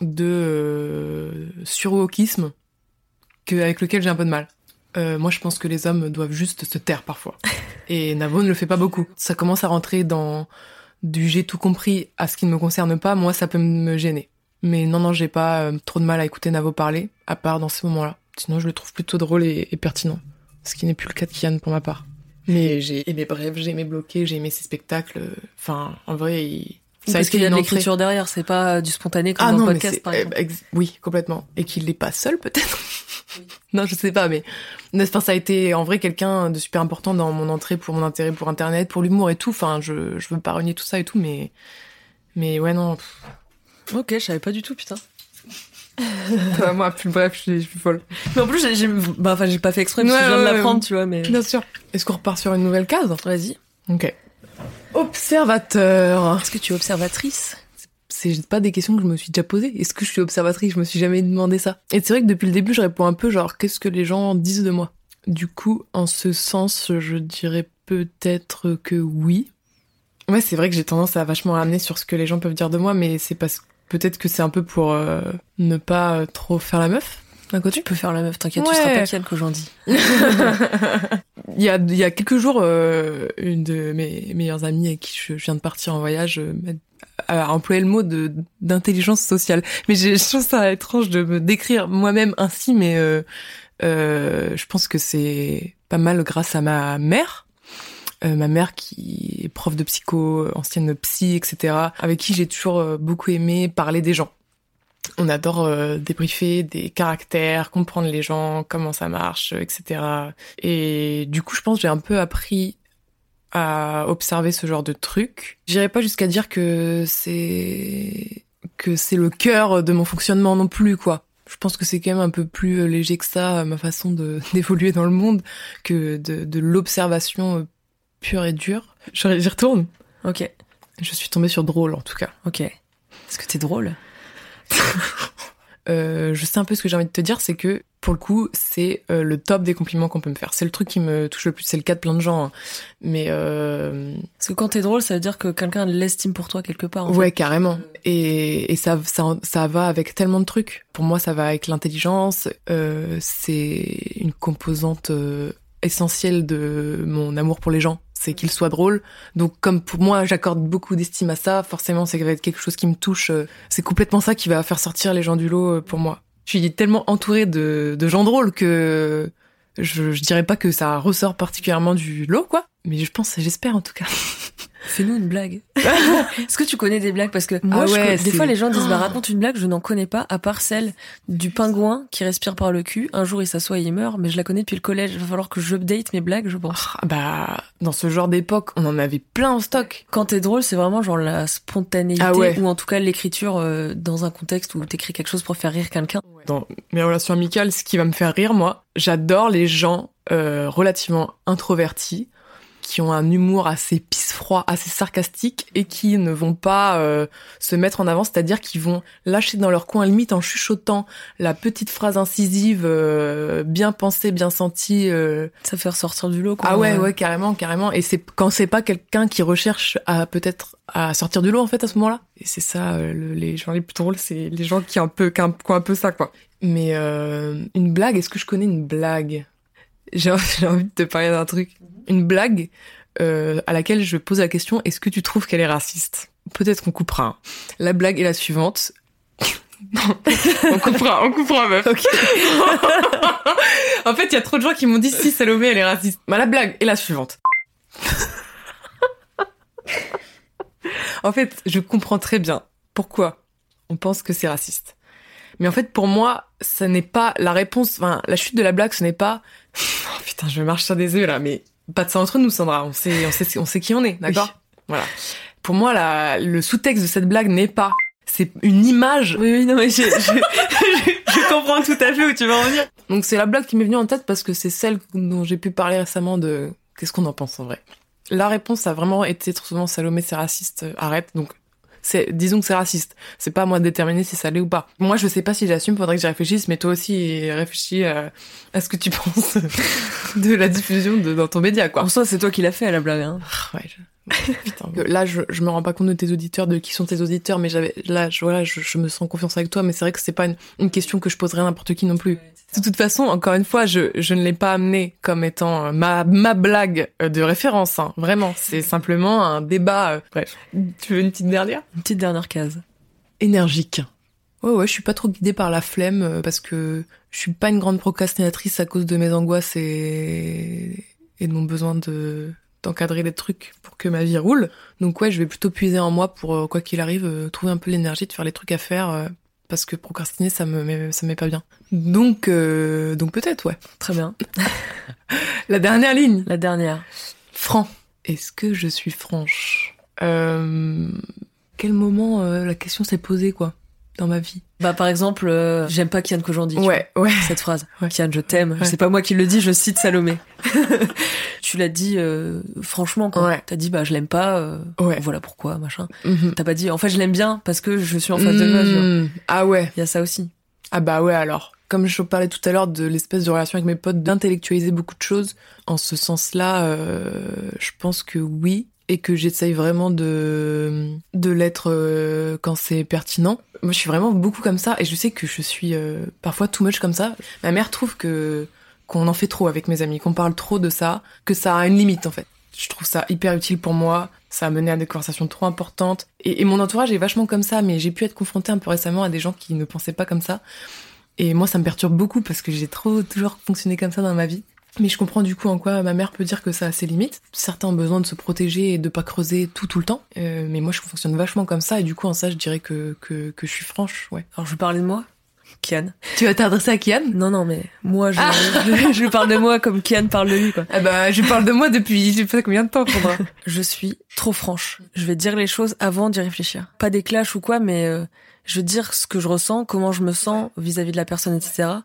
de euh, surwokisme que, avec lequel j'ai un peu de mal. Euh, moi, je pense que les hommes doivent juste se taire parfois. Et Navo ne le fait pas beaucoup. Ça commence à rentrer dans du j'ai tout compris à ce qui ne me concerne pas, moi ça peut me gêner. Mais non, non, j'ai pas euh, trop de mal à écouter Navo parler, à part dans ces moments-là. Sinon, je le trouve plutôt drôle et, pertinent. Ce qui n'est plus le cas de Kian pour ma part. Mais j'ai aimé Bref, j'ai aimé Bloqué, j'ai aimé ses spectacles. Enfin, en vrai, il... ça Parce qu'il y a de l'écriture derrière, c'est pas du spontané comme ah, dans non, podcast, par exemple. oui, complètement. Et qu'il n'est pas seul, peut-être? non, je sais pas, mais enfin, ça a été en vrai quelqu'un de super important dans mon entrée pour mon intérêt pour Internet, pour l'humour et tout. Enfin, je, je veux pas renier tout ça et tout, mais mais ouais non. Ok, je savais pas du tout, putain. moi, plus bref, je suis, je suis, folle. Mais en plus, j'ai, bah, enfin, j'ai pas fait exprès parce que je viens de l'apprendre, tu vois, mais. Bien sûr. Est-ce qu'on repart sur une nouvelle case? Vas-y. Ok. Observateur. Est-ce que tu es observatrice? C'est pas des questions que je me suis déjà posées. Est-ce que je suis observatrice? Je me suis jamais demandé ça. Et c'est vrai que depuis le début, je réponds un peu genre qu'est-ce que les gens disent de moi? Du coup, en ce sens, je dirais peut-être que oui. Ouais, c'est vrai que j'ai tendance à vachement ramener sur ce que les gens peuvent dire de moi, mais c'est parce peut-être que c'est un peu pour euh, ne pas trop faire la meuf. D'un côté, tu peux faire la meuf, t'inquiète, tu seras pas qu'elle que j'en dis. il, y a, il y a quelques jours, euh, une de mes meilleures amies avec qui je viens de partir en voyage a employé le mot de d'intelligence sociale. Mais je trouve ça étrange de me décrire moi-même ainsi, mais euh, euh, je pense que c'est pas mal grâce à ma mère. Euh, ma mère qui est prof de psycho, ancienne psy, etc., avec qui j'ai toujours euh, beaucoup aimé parler des gens. On adore euh, débriefer des caractères, comprendre les gens, comment ça marche, etc. Et du coup, je pense que j'ai un peu appris à observer ce genre de truc. J'irai pas jusqu'à dire que c'est que c'est le cœur de mon fonctionnement non plus quoi. Je pense que c'est quand même un peu plus léger que ça ma façon de d'évoluer dans le monde que de, de l'observation euh, pure et dure. J'y retourne. Ok. Je suis tombée sur drôle en tout cas. Ok. Est-ce que t'es drôle? euh, Je sais un peu ce que j'ai envie de te dire, c'est que pour le coup, c'est euh, le top des compliments qu'on peut me faire. C'est le truc qui me touche le plus. C'est le cas de plein de gens. Hein. Mais euh... parce que quand t'es drôle, ça veut dire que quelqu'un l'estime pour toi quelque part. ouais, carrément. Et, et ça, ça, ça va avec tellement de trucs. Pour moi, ça va avec l'intelligence. Euh, c'est une composante essentielle de mon amour pour les gens. C'est qu'il soit drôle. Donc, comme pour moi, j'accorde beaucoup d'estime à ça. Forcément, c'est va être quelque chose qui me touche. Euh, c'est complètement ça qui va faire sortir les gens du lot pour moi je suis tellement entourée de, de gens drôles que je, je dirais pas que ça ressort particulièrement du lot, quoi. Mais je pense, j'espère en tout cas. Fais-nous une blague. Est-ce que tu connais des blagues? Parce que moi, ah des fois, les gens disent, bah, raconte une blague, je n'en connais pas, à part celle du pingouin qui respire par le cul. Un jour, il s'assoit et il meurt, mais je la connais depuis le collège. Il va falloir que j'update mes blagues, je pense. Ah, bah, dans ce genre d'époque, on en avait plein en stock. Quand t'es drôle, c'est vraiment genre la spontanéité, ah ou en tout cas l'écriture euh, dans un contexte où t'écris quelque chose pour faire rire quelqu'un. Dans mes relations amicales, ce qui va me faire rire, moi, j'adore les gens euh, relativement introvertis qui ont un humour assez pisse-froid, assez sarcastique et qui ne vont pas euh, se mettre en avant, c'est-à-dire qu'ils vont lâcher dans leur coin, limite en chuchotant la petite phrase incisive, euh, bien pensée, bien sentie. Euh... Ça fait ressortir du lot, quoi. Ah ouais, ouais, carrément, carrément. Et c'est quand c'est pas quelqu'un qui recherche à peut-être à sortir du lot en fait à ce moment-là. Et c'est ça, euh, les gens les plus drôles, c'est les gens qui ont un peu, qui ont un peu ça, quoi. Mais une blague, est-ce que je connais une blague? j'ai envie de te parler d'un truc. Une blague euh, à laquelle je pose la question est-ce que tu trouves qu'elle est raciste? Peut-être qu'on coupera. La blague est la suivante. on coupera, on coupera, meuf. en fait, il y a trop de gens qui m'ont dit si Salomé elle est raciste. Bah, la blague est la suivante. en fait, je comprends très bien pourquoi on pense que c'est raciste. Mais en fait, pour moi, ça n'est pas la réponse. Enfin, la chute de la blague, ce n'est pas. Oh, putain, je marche sur des œufs là, mais pas de ça entre nous, Sandra. On sait, on sait, on sait qui on est, d'accord Voilà. Pour moi, la, le sous-texte de cette blague n'est pas. C'est une image. Oui, oui, non, mais je, je, je, comprends tout à fait où tu veux en venir. Donc c'est la blague qui m'est venue en tête parce que c'est celle dont j'ai pu parler récemment de qu'est-ce qu'on en pense en vrai. La réponse a vraiment été trop souvent Salomé c'est raciste, arrête. Donc c'est disons que c'est raciste. C'est pas à moi de déterminer si ça l'est ou pas. Moi, je sais pas si j'assume, faudrait que j'y réfléchisse, mais toi aussi réfléchis à, à ce que tu penses de la diffusion de, dans ton média, quoi. En soi, c'est toi qui l'as fait à la blague. Hein. Ah, ouais. Putain, là, je, je me rends pas compte de tes auditeurs, de qui sont tes auditeurs, mais j'avais là, je, voilà, je, je, me sens confiance avec toi, mais c'est vrai que c'est pas une, une, question que je poserais à n'importe qui non plus. De toute façon, encore une fois, je, je ne l'ai pas amené comme étant ma, ma blague de référence. Hein. Vraiment, c'est simplement un débat. Euh, bref, tu veux une petite dernière? Une petite dernière case. Énergique. Ouais, ouais, je suis pas trop guidée par la flemme euh, parce que je suis pas une grande procrastinatrice à cause de mes angoisses et, et de mon besoin de d'encadrer des trucs pour que ma vie roule. Donc ouais, je vais plutôt puiser en moi pour euh, quoi qu'il arrive euh, trouver un peu l'énergie de faire les trucs à faire euh, parce que procrastiner ça me met, ça me met pas bien. Donc donc peut-être ouais. Très bien. La dernière ligne. La dernière. Franc. Est-ce que je suis franche? Euh, Quel moment la question s'est posée quoi? Dans ma vie. Bah par exemple, euh, j'aime pas Kian Kojandi. Ouais, ouais. Cette phrase. Kian, je t'aime. C'est pas moi qui le dis, je cite Salomé. tu l'as dit euh, franchement quand ouais. t'as dit bah je l'aime pas. Euh, ouais. Voilà pourquoi machin. Mhm. T'as pas dit en fait je l'aime bien parce que je suis en face de toi. Mmh. Ah ouais. Il y a ça aussi. Ah bah ouais alors. Comme je parlais tout à l'heure de l'espèce de relation avec mes potes, d'intellectualiser beaucoup de choses. En ce sens-là, euh, je pense que oui et que j'essaye vraiment de de l'être euh, quand c'est pertinent. Moi, je suis vraiment beaucoup comme ça et je sais que je suis euh, parfois too much comme ça. Ma mère trouve que qu'on en fait trop avec mes amis, qu'on parle trop de ça, que ça a une limite en fait. Je trouve ça hyper utile pour moi. Ça a mené à des conversations trop importantes. Et, et mon entourage est vachement comme ça, mais j'ai pu être confrontée un peu récemment à des gens qui ne pensaient pas comme ça. Et moi, ça me perturbe beaucoup parce que j'ai trop toujours fonctionné comme ça dans ma vie. Mais je comprends du coup en quoi ma mère peut dire que ça a ses limites. Certains ont besoin de se protéger et de pas creuser tout tout le temps. Euh, mais moi je fonctionne vachement comme ça et du coup en ça je dirais que, que, que je suis franche, ouais. Alors je parler de moi Kian. Tu vas t'adresser à Kian? Non, non, mais moi, je, ah je, je, parle de moi comme Kian parle de lui, quoi. Ah bah, je parle de moi depuis, je sais pas combien de temps, je suis trop franche. Je vais dire les choses avant d'y réfléchir. Pas des clashs ou quoi, mais euh, je veux dire ce que je ressens, comment je me sens vis-à-vis -vis de la personne, etc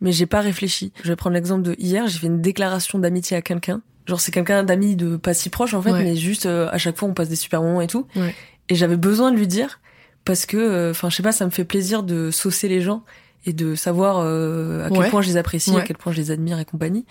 mais j'ai pas réfléchi. Je vais prendre l'exemple de hier, j'ai fait une déclaration d'amitié à quelqu'un. Genre c'est quelqu'un d'ami de pas si proche en fait, ouais. mais juste euh, à chaque fois on passe des super moments et tout. Ouais. Et j'avais besoin de lui dire parce que, enfin je sais pas, ça me fait plaisir de saucer les gens et de savoir euh, à quel ouais. point je les apprécie, à quel point je les admire et compagnie.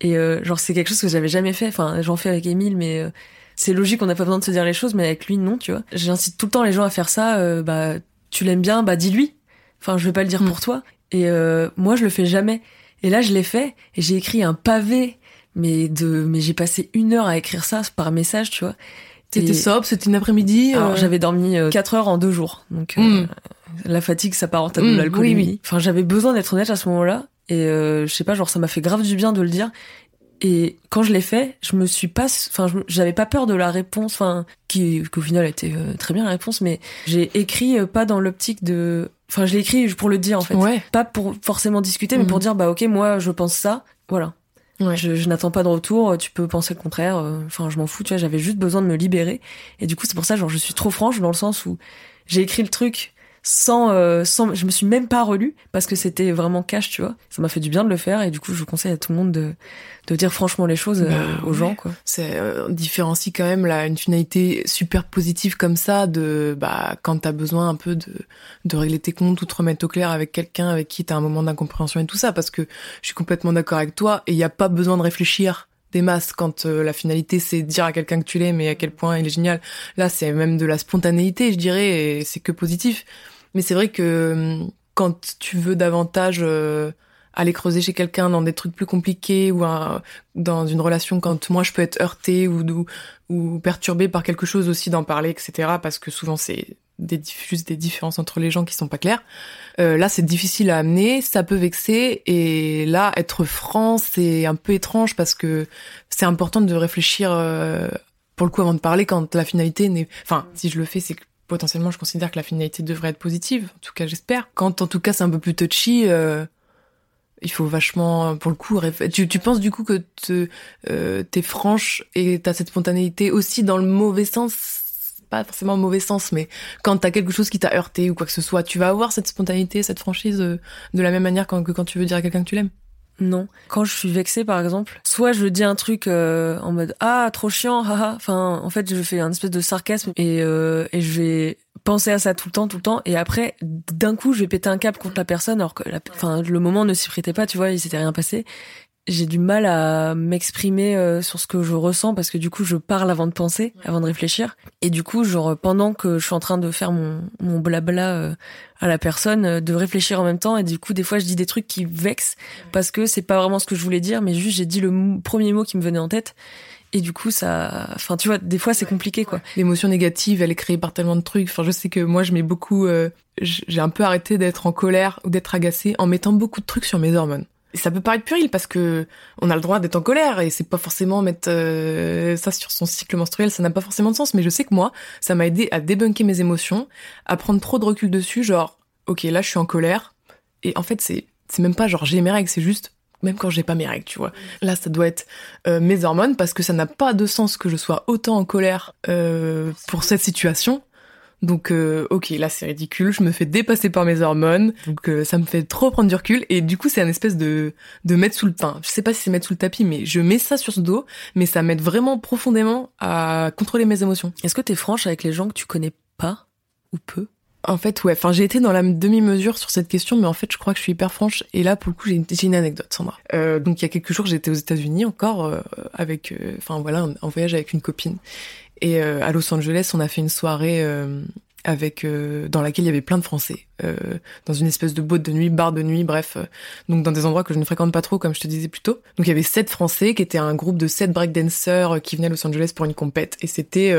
Et euh, genre c'est quelque chose que j'avais jamais fait. Enfin j'en fais avec Émile, mais euh, c'est logique, on n'a pas besoin de se dire les choses, mais avec lui non, tu vois. J'incite tout le temps les gens à faire ça. euh, bah tu l'aimes bien, bah dis-lui. Enfin je vais pas le dire Mm. pour toi. Et euh, moi je le fais jamais. Et là, je l'ai fait et j'ai écrit un pavé, mais de, mais j'ai passé une heure à écrire ça par message, tu vois. C'était sobre, c'était une après-midi. Alors, euh... j'avais dormi 4 heures en deux jours, donc euh, Mm. la fatigue s'apparente à de Mm, l'alcoolémie. oui, oui. Enfin, j'avais besoin d'être honnête à ce moment-là et euh, je sais pas, genre ça m'a fait grave du bien de le dire. Et quand je l'ai fait, je me suis pas, enfin, j'avais pas peur de la réponse, enfin, qui, qu'au final était euh, très bien la réponse, mais j'ai écrit euh, pas dans l'optique de, enfin, je l'ai écrit pour le dire en fait, Ouais. pas pour forcément discuter, mais Mhm. pour dire bah ok, moi je pense ça, voilà. Ouais. Je, je n'attends pas de retour, tu peux penser le contraire, euh, enfin, je m'en fous, tu vois, j'avais juste besoin de me libérer, et du coup c'est pour ça, genre, je suis trop franche dans le sens où j'ai écrit le truc sans, euh, sans, je me suis même pas relu parce que c'était vraiment cash, tu vois. Ça m'a fait du bien de le faire et du coup je conseille à tout le monde de, de dire franchement les choses euh, Bah, aux ouais. gens, quoi. C'est euh, on différencie quand même là une finalité super positive comme ça de bah quand t'as besoin un peu de de régler tes comptes ou te remettre au clair avec quelqu'un avec qui t'as un moment d'incompréhension et tout ça parce que je suis complètement d'accord avec toi et il y a pas besoin de réfléchir des masses quand euh, la finalité c'est dire à quelqu'un que tu l'aimes et à quel point il est génial. Là c'est même de la spontanéité je dirais et c'est que positif. Mais c'est vrai que hum, quand tu veux davantage euh, aller creuser chez quelqu'un dans des trucs plus compliqués ou dans une relation quand moi je peux être heurtée ou, ou, ou perturbée par quelque chose aussi d'en parler, etc. Parce que souvent c'est des, juste des différences entre les gens qui sont pas claires. Euh, là c'est difficile à amener, ça peut vexer et là être franc c'est un peu étrange parce que c'est important de réfléchir euh, pour le coup avant de parler quand la finalité n'est... Enfin si je le fais c'est que potentiellement je considère que la finalité devrait être positive, en tout cas j'espère. Quand en tout cas c'est un peu plus touchy... Euh, il faut vachement, pour le coup, tu, tu penses du coup que te, euh, t'es franche et t'as cette spontanéité aussi dans le mauvais sens, pas forcément mauvais sens, mais quand t'as quelque chose qui t'a heurté ou quoi que ce soit, tu vas avoir cette spontanéité, cette franchise euh, de la même manière que quand tu veux dire à quelqu'un que tu l'aimes. Non. Quand je suis vexée, par exemple, soit je dis un truc euh, en mode ah trop chiant, haha. Enfin, en fait, je fais un espèce de sarcasme et euh, et je vais à ça tout le temps, tout le temps. Et après, d'un coup, je vais péter un câble contre la personne, alors que, enfin, le moment ne s'y prêtait pas, tu vois, il s'était rien passé. J'ai du mal à m'exprimer euh, sur ce que je ressens parce que du coup, je parle avant de penser, avant de réfléchir. Et du coup, genre pendant que je suis en train de faire mon mon blabla euh, à la personne, euh, de réfléchir en même temps. Et du coup, des fois, je dis des trucs qui vexent parce que c'est pas vraiment ce que je voulais dire, mais juste j'ai dit le premier mot qui me venait en tête. Et du coup, ça, enfin, tu vois, des fois c'est compliqué, quoi. L'émotion négative, elle est créée par tellement de trucs. Enfin, je sais que moi, je mets beaucoup, euh, j'ai un peu arrêté d'être en colère ou d'être agacée en mettant beaucoup de trucs sur mes hormones. Ça peut paraître puéril parce que on a le droit d'être en colère et c'est pas forcément mettre euh, ça sur son cycle menstruel, ça n'a pas forcément de sens. Mais je sais que moi, ça m'a aidé à débunker mes émotions, à prendre trop de recul dessus, genre ok là je suis en colère et en fait c'est c'est même pas genre j'ai mes règles, c'est juste même quand j'ai pas mes règles, tu vois. Là, ça doit être euh, mes hormones parce que ça n'a pas de sens que je sois autant en colère euh, pour cette situation donc euh, ok, là c'est ridicule, je me fais dépasser par mes hormones, donc euh, ça me fait trop prendre du recul et du coup c'est un espèce de de mettre sous le pain. Je sais pas si c'est mettre sous le tapis, mais je mets ça sur ce dos, mais ça m'aide vraiment profondément à contrôler mes émotions. Est-ce que t'es franche avec les gens que tu connais pas ou peu? En fait, ouais. Enfin, j'ai été dans la demi-mesure sur cette question, mais en fait, je crois que je suis hyper franche. Et là, pour le coup, j'ai une, une, anecdote, Sandra. Euh, donc, il y a quelques jours, j'étais aux États-Unis encore euh, avec, enfin voilà, en voyage avec une copine. Et euh, à Los Angeles, on a fait une soirée euh, avec euh, dans laquelle il y avait plein de Français, dans une espèce de boîte de nuit, bar de nuit, bref, donc dans des endroits que je ne fréquente pas trop, comme je te disais plus tôt. Donc il y avait sept Français qui étaient un groupe de sept breakdancers qui venaient à Los Angeles pour une compète, et c'était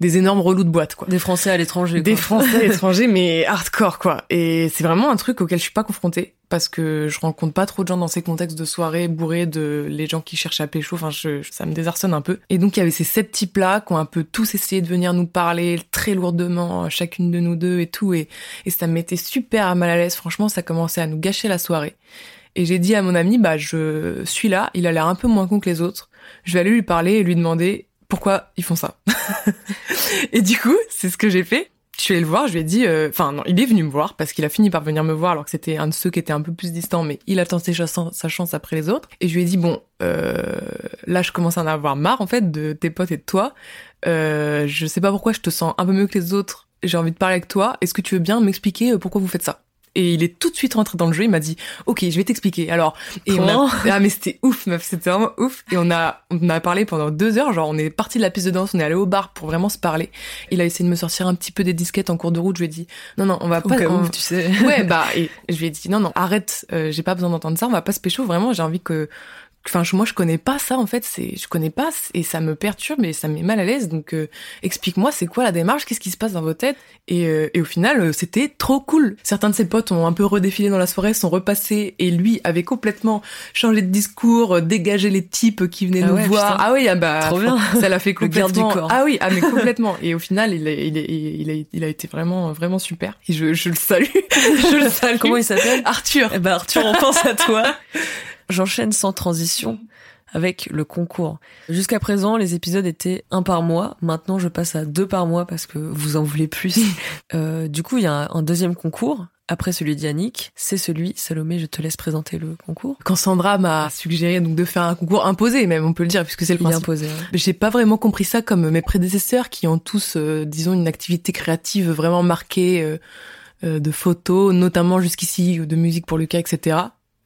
des énormes relous de boîte, quoi. Des Français à l'étranger. Des Français à l'étranger, mais hardcore, quoi. Et c'est vraiment un truc auquel je suis pas confrontée parce que je rencontre pas trop de gens dans ces contextes de soirée bourrés de les gens qui cherchent à pécho. Enfin, je, ça me désarçonne un peu. Et donc, il y avait ces sept types-là qui ont un peu tous essayé de venir nous parler très lourdement, chacune de nous deux et tout. Et, et ça me mettait super mal à l'aise. Franchement, ça commençait à nous gâcher la soirée. Et j'ai dit à mon ami, bah, je suis là. Il a l'air un peu moins con que les autres. Je vais aller lui parler et lui demander pourquoi ils font ça. et du coup, c'est ce que j'ai fait je suis allée le voir, je lui ai dit, euh, enfin non, il est venu me voir parce qu'il a fini par venir me voir alors que c'était un de ceux qui était un peu plus distant, mais il a tenté sa chance après les autres. Et je lui ai dit bon, euh, là je commence à en avoir marre en fait de tes potes et de toi. Euh, je sais pas pourquoi je te sens un peu mieux que les autres. J'ai envie de parler avec toi. Est-ce que tu veux bien m'expliquer pourquoi vous faites ça? Et il est tout de suite rentré dans le jeu. Il m'a dit, OK, je vais t'expliquer. Alors, et on a, ah, mais c'était ouf, meuf. C'était vraiment ouf. Et on a, on a parlé pendant deux heures. Genre, on est parti de la piste de danse. On est allé au bar pour vraiment se parler. Il a essayé de me sortir un petit peu des disquettes en cours de route. Je lui ai dit, non, non, on va pas. tu sais. Ouais, bah, et je lui ai dit, non, non, arrête. Euh, j'ai pas besoin d'entendre ça. On va pas se pécho. Vraiment, j'ai envie que Enfin, moi, je connais pas ça en fait. C'est, je connais pas et ça me perturbe et ça me met mal à l'aise. Donc, euh, explique-moi, c'est quoi la démarche Qu'est-ce qui se passe dans vos têtes et, euh, et, au final, euh, c'était trop cool. Certains de ses potes ont un peu redéfilé dans la soirée, sont repassés et lui avait complètement changé de discours, dégagé les types qui venaient ah nous voir. Ah oui, ah bah, trop bien. ça l'a fait complètement. Du corps. Ah oui, ah mais complètement. et au final, il, il, il, a, il a été vraiment, vraiment super. Et je, je le salue. je le salue. Comment il s'appelle? Arthur. Eh ben Arthur, on pense à toi. J'enchaîne sans transition avec le concours. Jusqu'à présent, les épisodes étaient un par mois. Maintenant, je passe à deux par mois parce que vous en voulez plus. euh, du coup, il y a un, deuxième concours. Après celui d'Yannick, c'est celui, Salomé, je te laisse présenter le concours. Quand Sandra m'a suggéré donc de faire un concours imposé, même on peut le dire, puisque c'est le principe. imposé. J'ai pas vraiment compris ça comme mes prédécesseurs qui ont tous, euh, disons, une activité créative vraiment marquée euh, euh, de photos, notamment jusqu'ici, de musique pour Lucas, etc.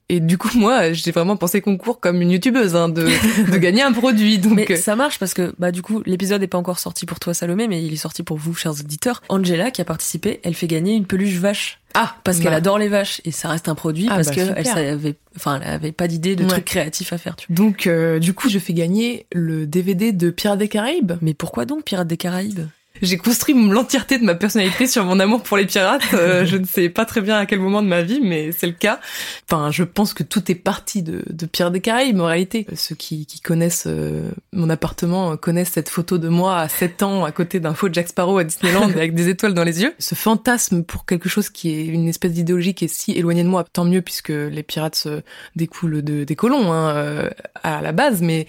Et du coup, moi, j'ai vraiment pensé concours comme une youtubeuse, hein, de, de gagner un produit. Donc mais ça marche parce que, bah, du coup, l'épisode n'est pas encore sorti pour toi, Salomé, mais il est sorti pour vous, chers auditeurs. Angela, qui a participé, elle fait gagner une peluche vache. Ah, parce qu'elle bah. adore les vaches et ça reste un produit ah, parce bah, que elle savait, enfin, elle avait pas d'idée de trucs créatifs à faire. Tu Donc, euh, du coup, je fais gagner le DVD de Pirates des Caraïbes. Mais pourquoi donc Pirates des Caraïbes? J'ai construit l'entièreté de ma personnalité sur mon amour pour les pirates. Euh, je ne sais pas très bien à quel moment de ma vie, mais c'est le cas. Enfin, je pense que tout est parti de, de Pierre des Caraïbes, en réalité. Ceux qui, qui connaissent euh, mon appartement connaissent cette photo de moi à 7 ans à côté d'un faux Jack Sparrow à Disneyland avec des étoiles dans les yeux. Ce fantasme pour quelque chose qui est une espèce d'idéologie qui est si éloignée de moi, tant mieux puisque les pirates se découlent de, des colons hein, euh, à la base, mais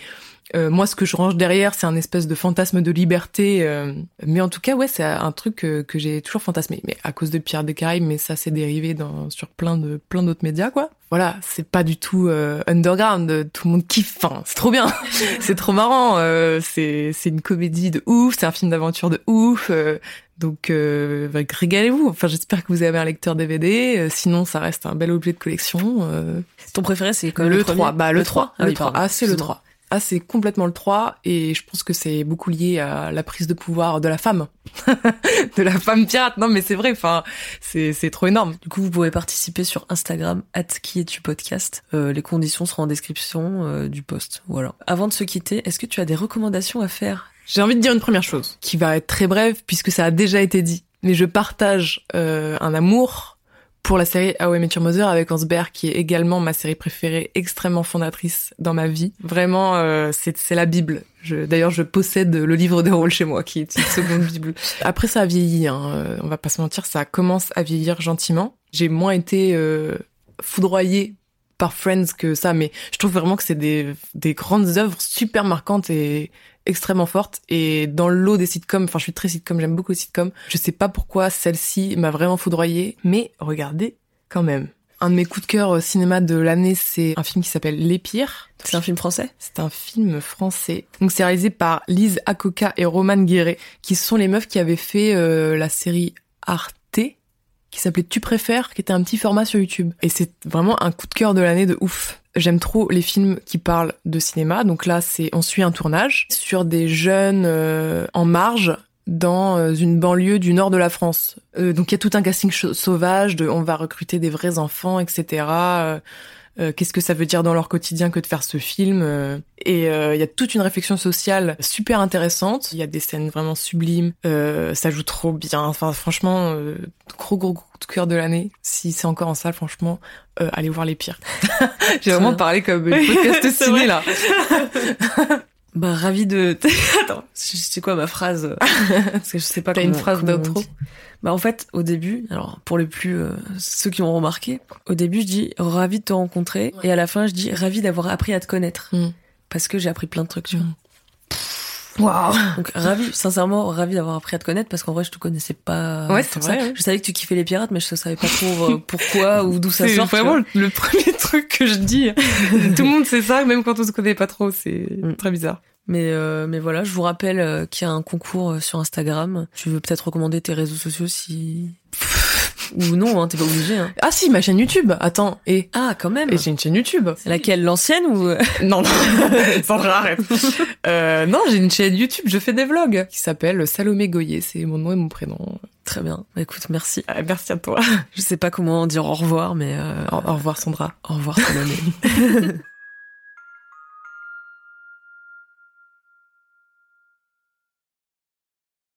euh, moi, ce que je range derrière, c'est un espèce de fantasme de liberté. Euh, mais en tout cas, ouais, c'est un truc que, que j'ai toujours fantasmé. Mais à cause de Pierre des Caraïbes, mais ça s'est dérivé dans, sur plein de plein d'autres médias, quoi. Voilà, c'est pas du tout euh, underground. Tout le monde kiffe. Enfin, c'est trop bien. c'est trop marrant. c'est c'est une comédie de ouf. C'est un film d'aventure de ouf. donc euh, régalez-vous. Enfin, j'espère que vous avez un lecteur DVD. sinon, ça reste un bel objet de collection. Ton préféré, c'est quoi le, le 3 Bah le, 3. Ah, le 3. Ah, c'est le 3. Ah, c'est complètement le 3 et je pense que c'est beaucoup lié à la prise de pouvoir de la femme. de la femme pirate. Non, mais c'est vrai, enfin, c'est, c'est trop énorme. Du coup, vous pouvez participer sur Instagram, at qui es-tu podcast. Euh, les conditions seront en description euh, du post. Voilà. Avant de se quitter, est-ce que tu as des recommandations à faire? J'ai envie de dire une première chose, qui va être très brève puisque ça a déjà été dit. Mais je partage euh, un amour pour la série How I Met Your Mother avec Hansberg, qui est également ma série préférée, extrêmement fondatrice dans ma vie. Vraiment, euh, c'est la Bible. D'ailleurs, je possède le livre de rôle chez moi, qui est une seconde Bible. Après, ça a vieilli, hein, euh, on va pas se mentir, ça commence à vieillir gentiment. J'ai moins été euh, foudroyée par Friends que ça, mais je trouve vraiment que c'est des, des grandes œuvres super marquantes et extrêmement fortes. Et dans le lot des sitcoms, enfin je suis très sitcom, j'aime beaucoup les sitcoms, je sais pas pourquoi celle-ci m'a vraiment foudroyée, mais regardez quand même. Un de mes coups de cœur au cinéma de l'année, c'est un film qui s'appelle Les Pires. C'est un film français? C'est un film français. Donc c'est réalisé par Lise Akoka et Roman Guéret, qui sont les meufs qui avaient fait euh, la série Arte qui s'appelait Tu préfères, qui était un petit format sur YouTube. Et c'est vraiment un coup de cœur de l'année de ouf. J'aime trop les films qui parlent de cinéma. Donc là, c'est on suit un tournage sur des jeunes euh, en marge dans euh, une banlieue du nord de la France. Euh, donc il y a tout un casting sauvage de on va recruter des vrais enfants, etc. Euh, qu'est-ce que ça veut dire dans leur quotidien que de faire ce film. Euh, et euh, il y a toute une réflexion sociale super intéressante. Il y a des scènes vraiment sublimes. ça joue trop bien. Enfin, franchement, gros gros coup de cœur de l'année. Si c'est encore en salle, franchement, allez voir les pires. J'ai vraiment parlé comme une podcast ciné là. Bah ravi de. Attends, c'est quoi ma phrase? Parce que je sais pas. T'as une phrase d'intro? bah en fait, au début, alors pour les plus euh, ceux qui ont remarqué, au début je dis ravi de te rencontrer et à la fin je dis ravi d'avoir appris à te connaître mm. parce que j'ai appris plein de trucs. Tu vois. Waouh. Donc ravi, sincèrement ravi d'avoir appris à te connaître parce qu'en vrai je te connaissais pas. Ouais, c'est vrai. Je savais que tu kiffais les pirates, mais je savais pas trop euh, pourquoi ou d'où ça sort. C'est vraiment le premier truc que je dis. Tout le monde sait ça, même quand on se connaît pas trop. C'est mm. très bizarre. Mais euh, mais voilà, je vous rappelle euh, qu'il y a un concours euh, sur Instagram. Tu veux peut-être recommander tes réseaux sociaux si ou non, hein, t'es pas obligé. Hein. Ah si, ma chaîne YouTube. Attends, et ah quand même. Et j'ai une chaîne YouTube. Laquelle, l'ancienne ou Non, non. Sandra, arrête. euh, non, j'ai une chaîne YouTube. Je fais des vlogs qui s'appelle Salomé Goyer. C'est mon nom et mon prénom. Très bien. Bah, écoute, merci. merci à toi. Je sais pas comment dire au revoir, mais au revoir Sandra. Au revoir Salomé.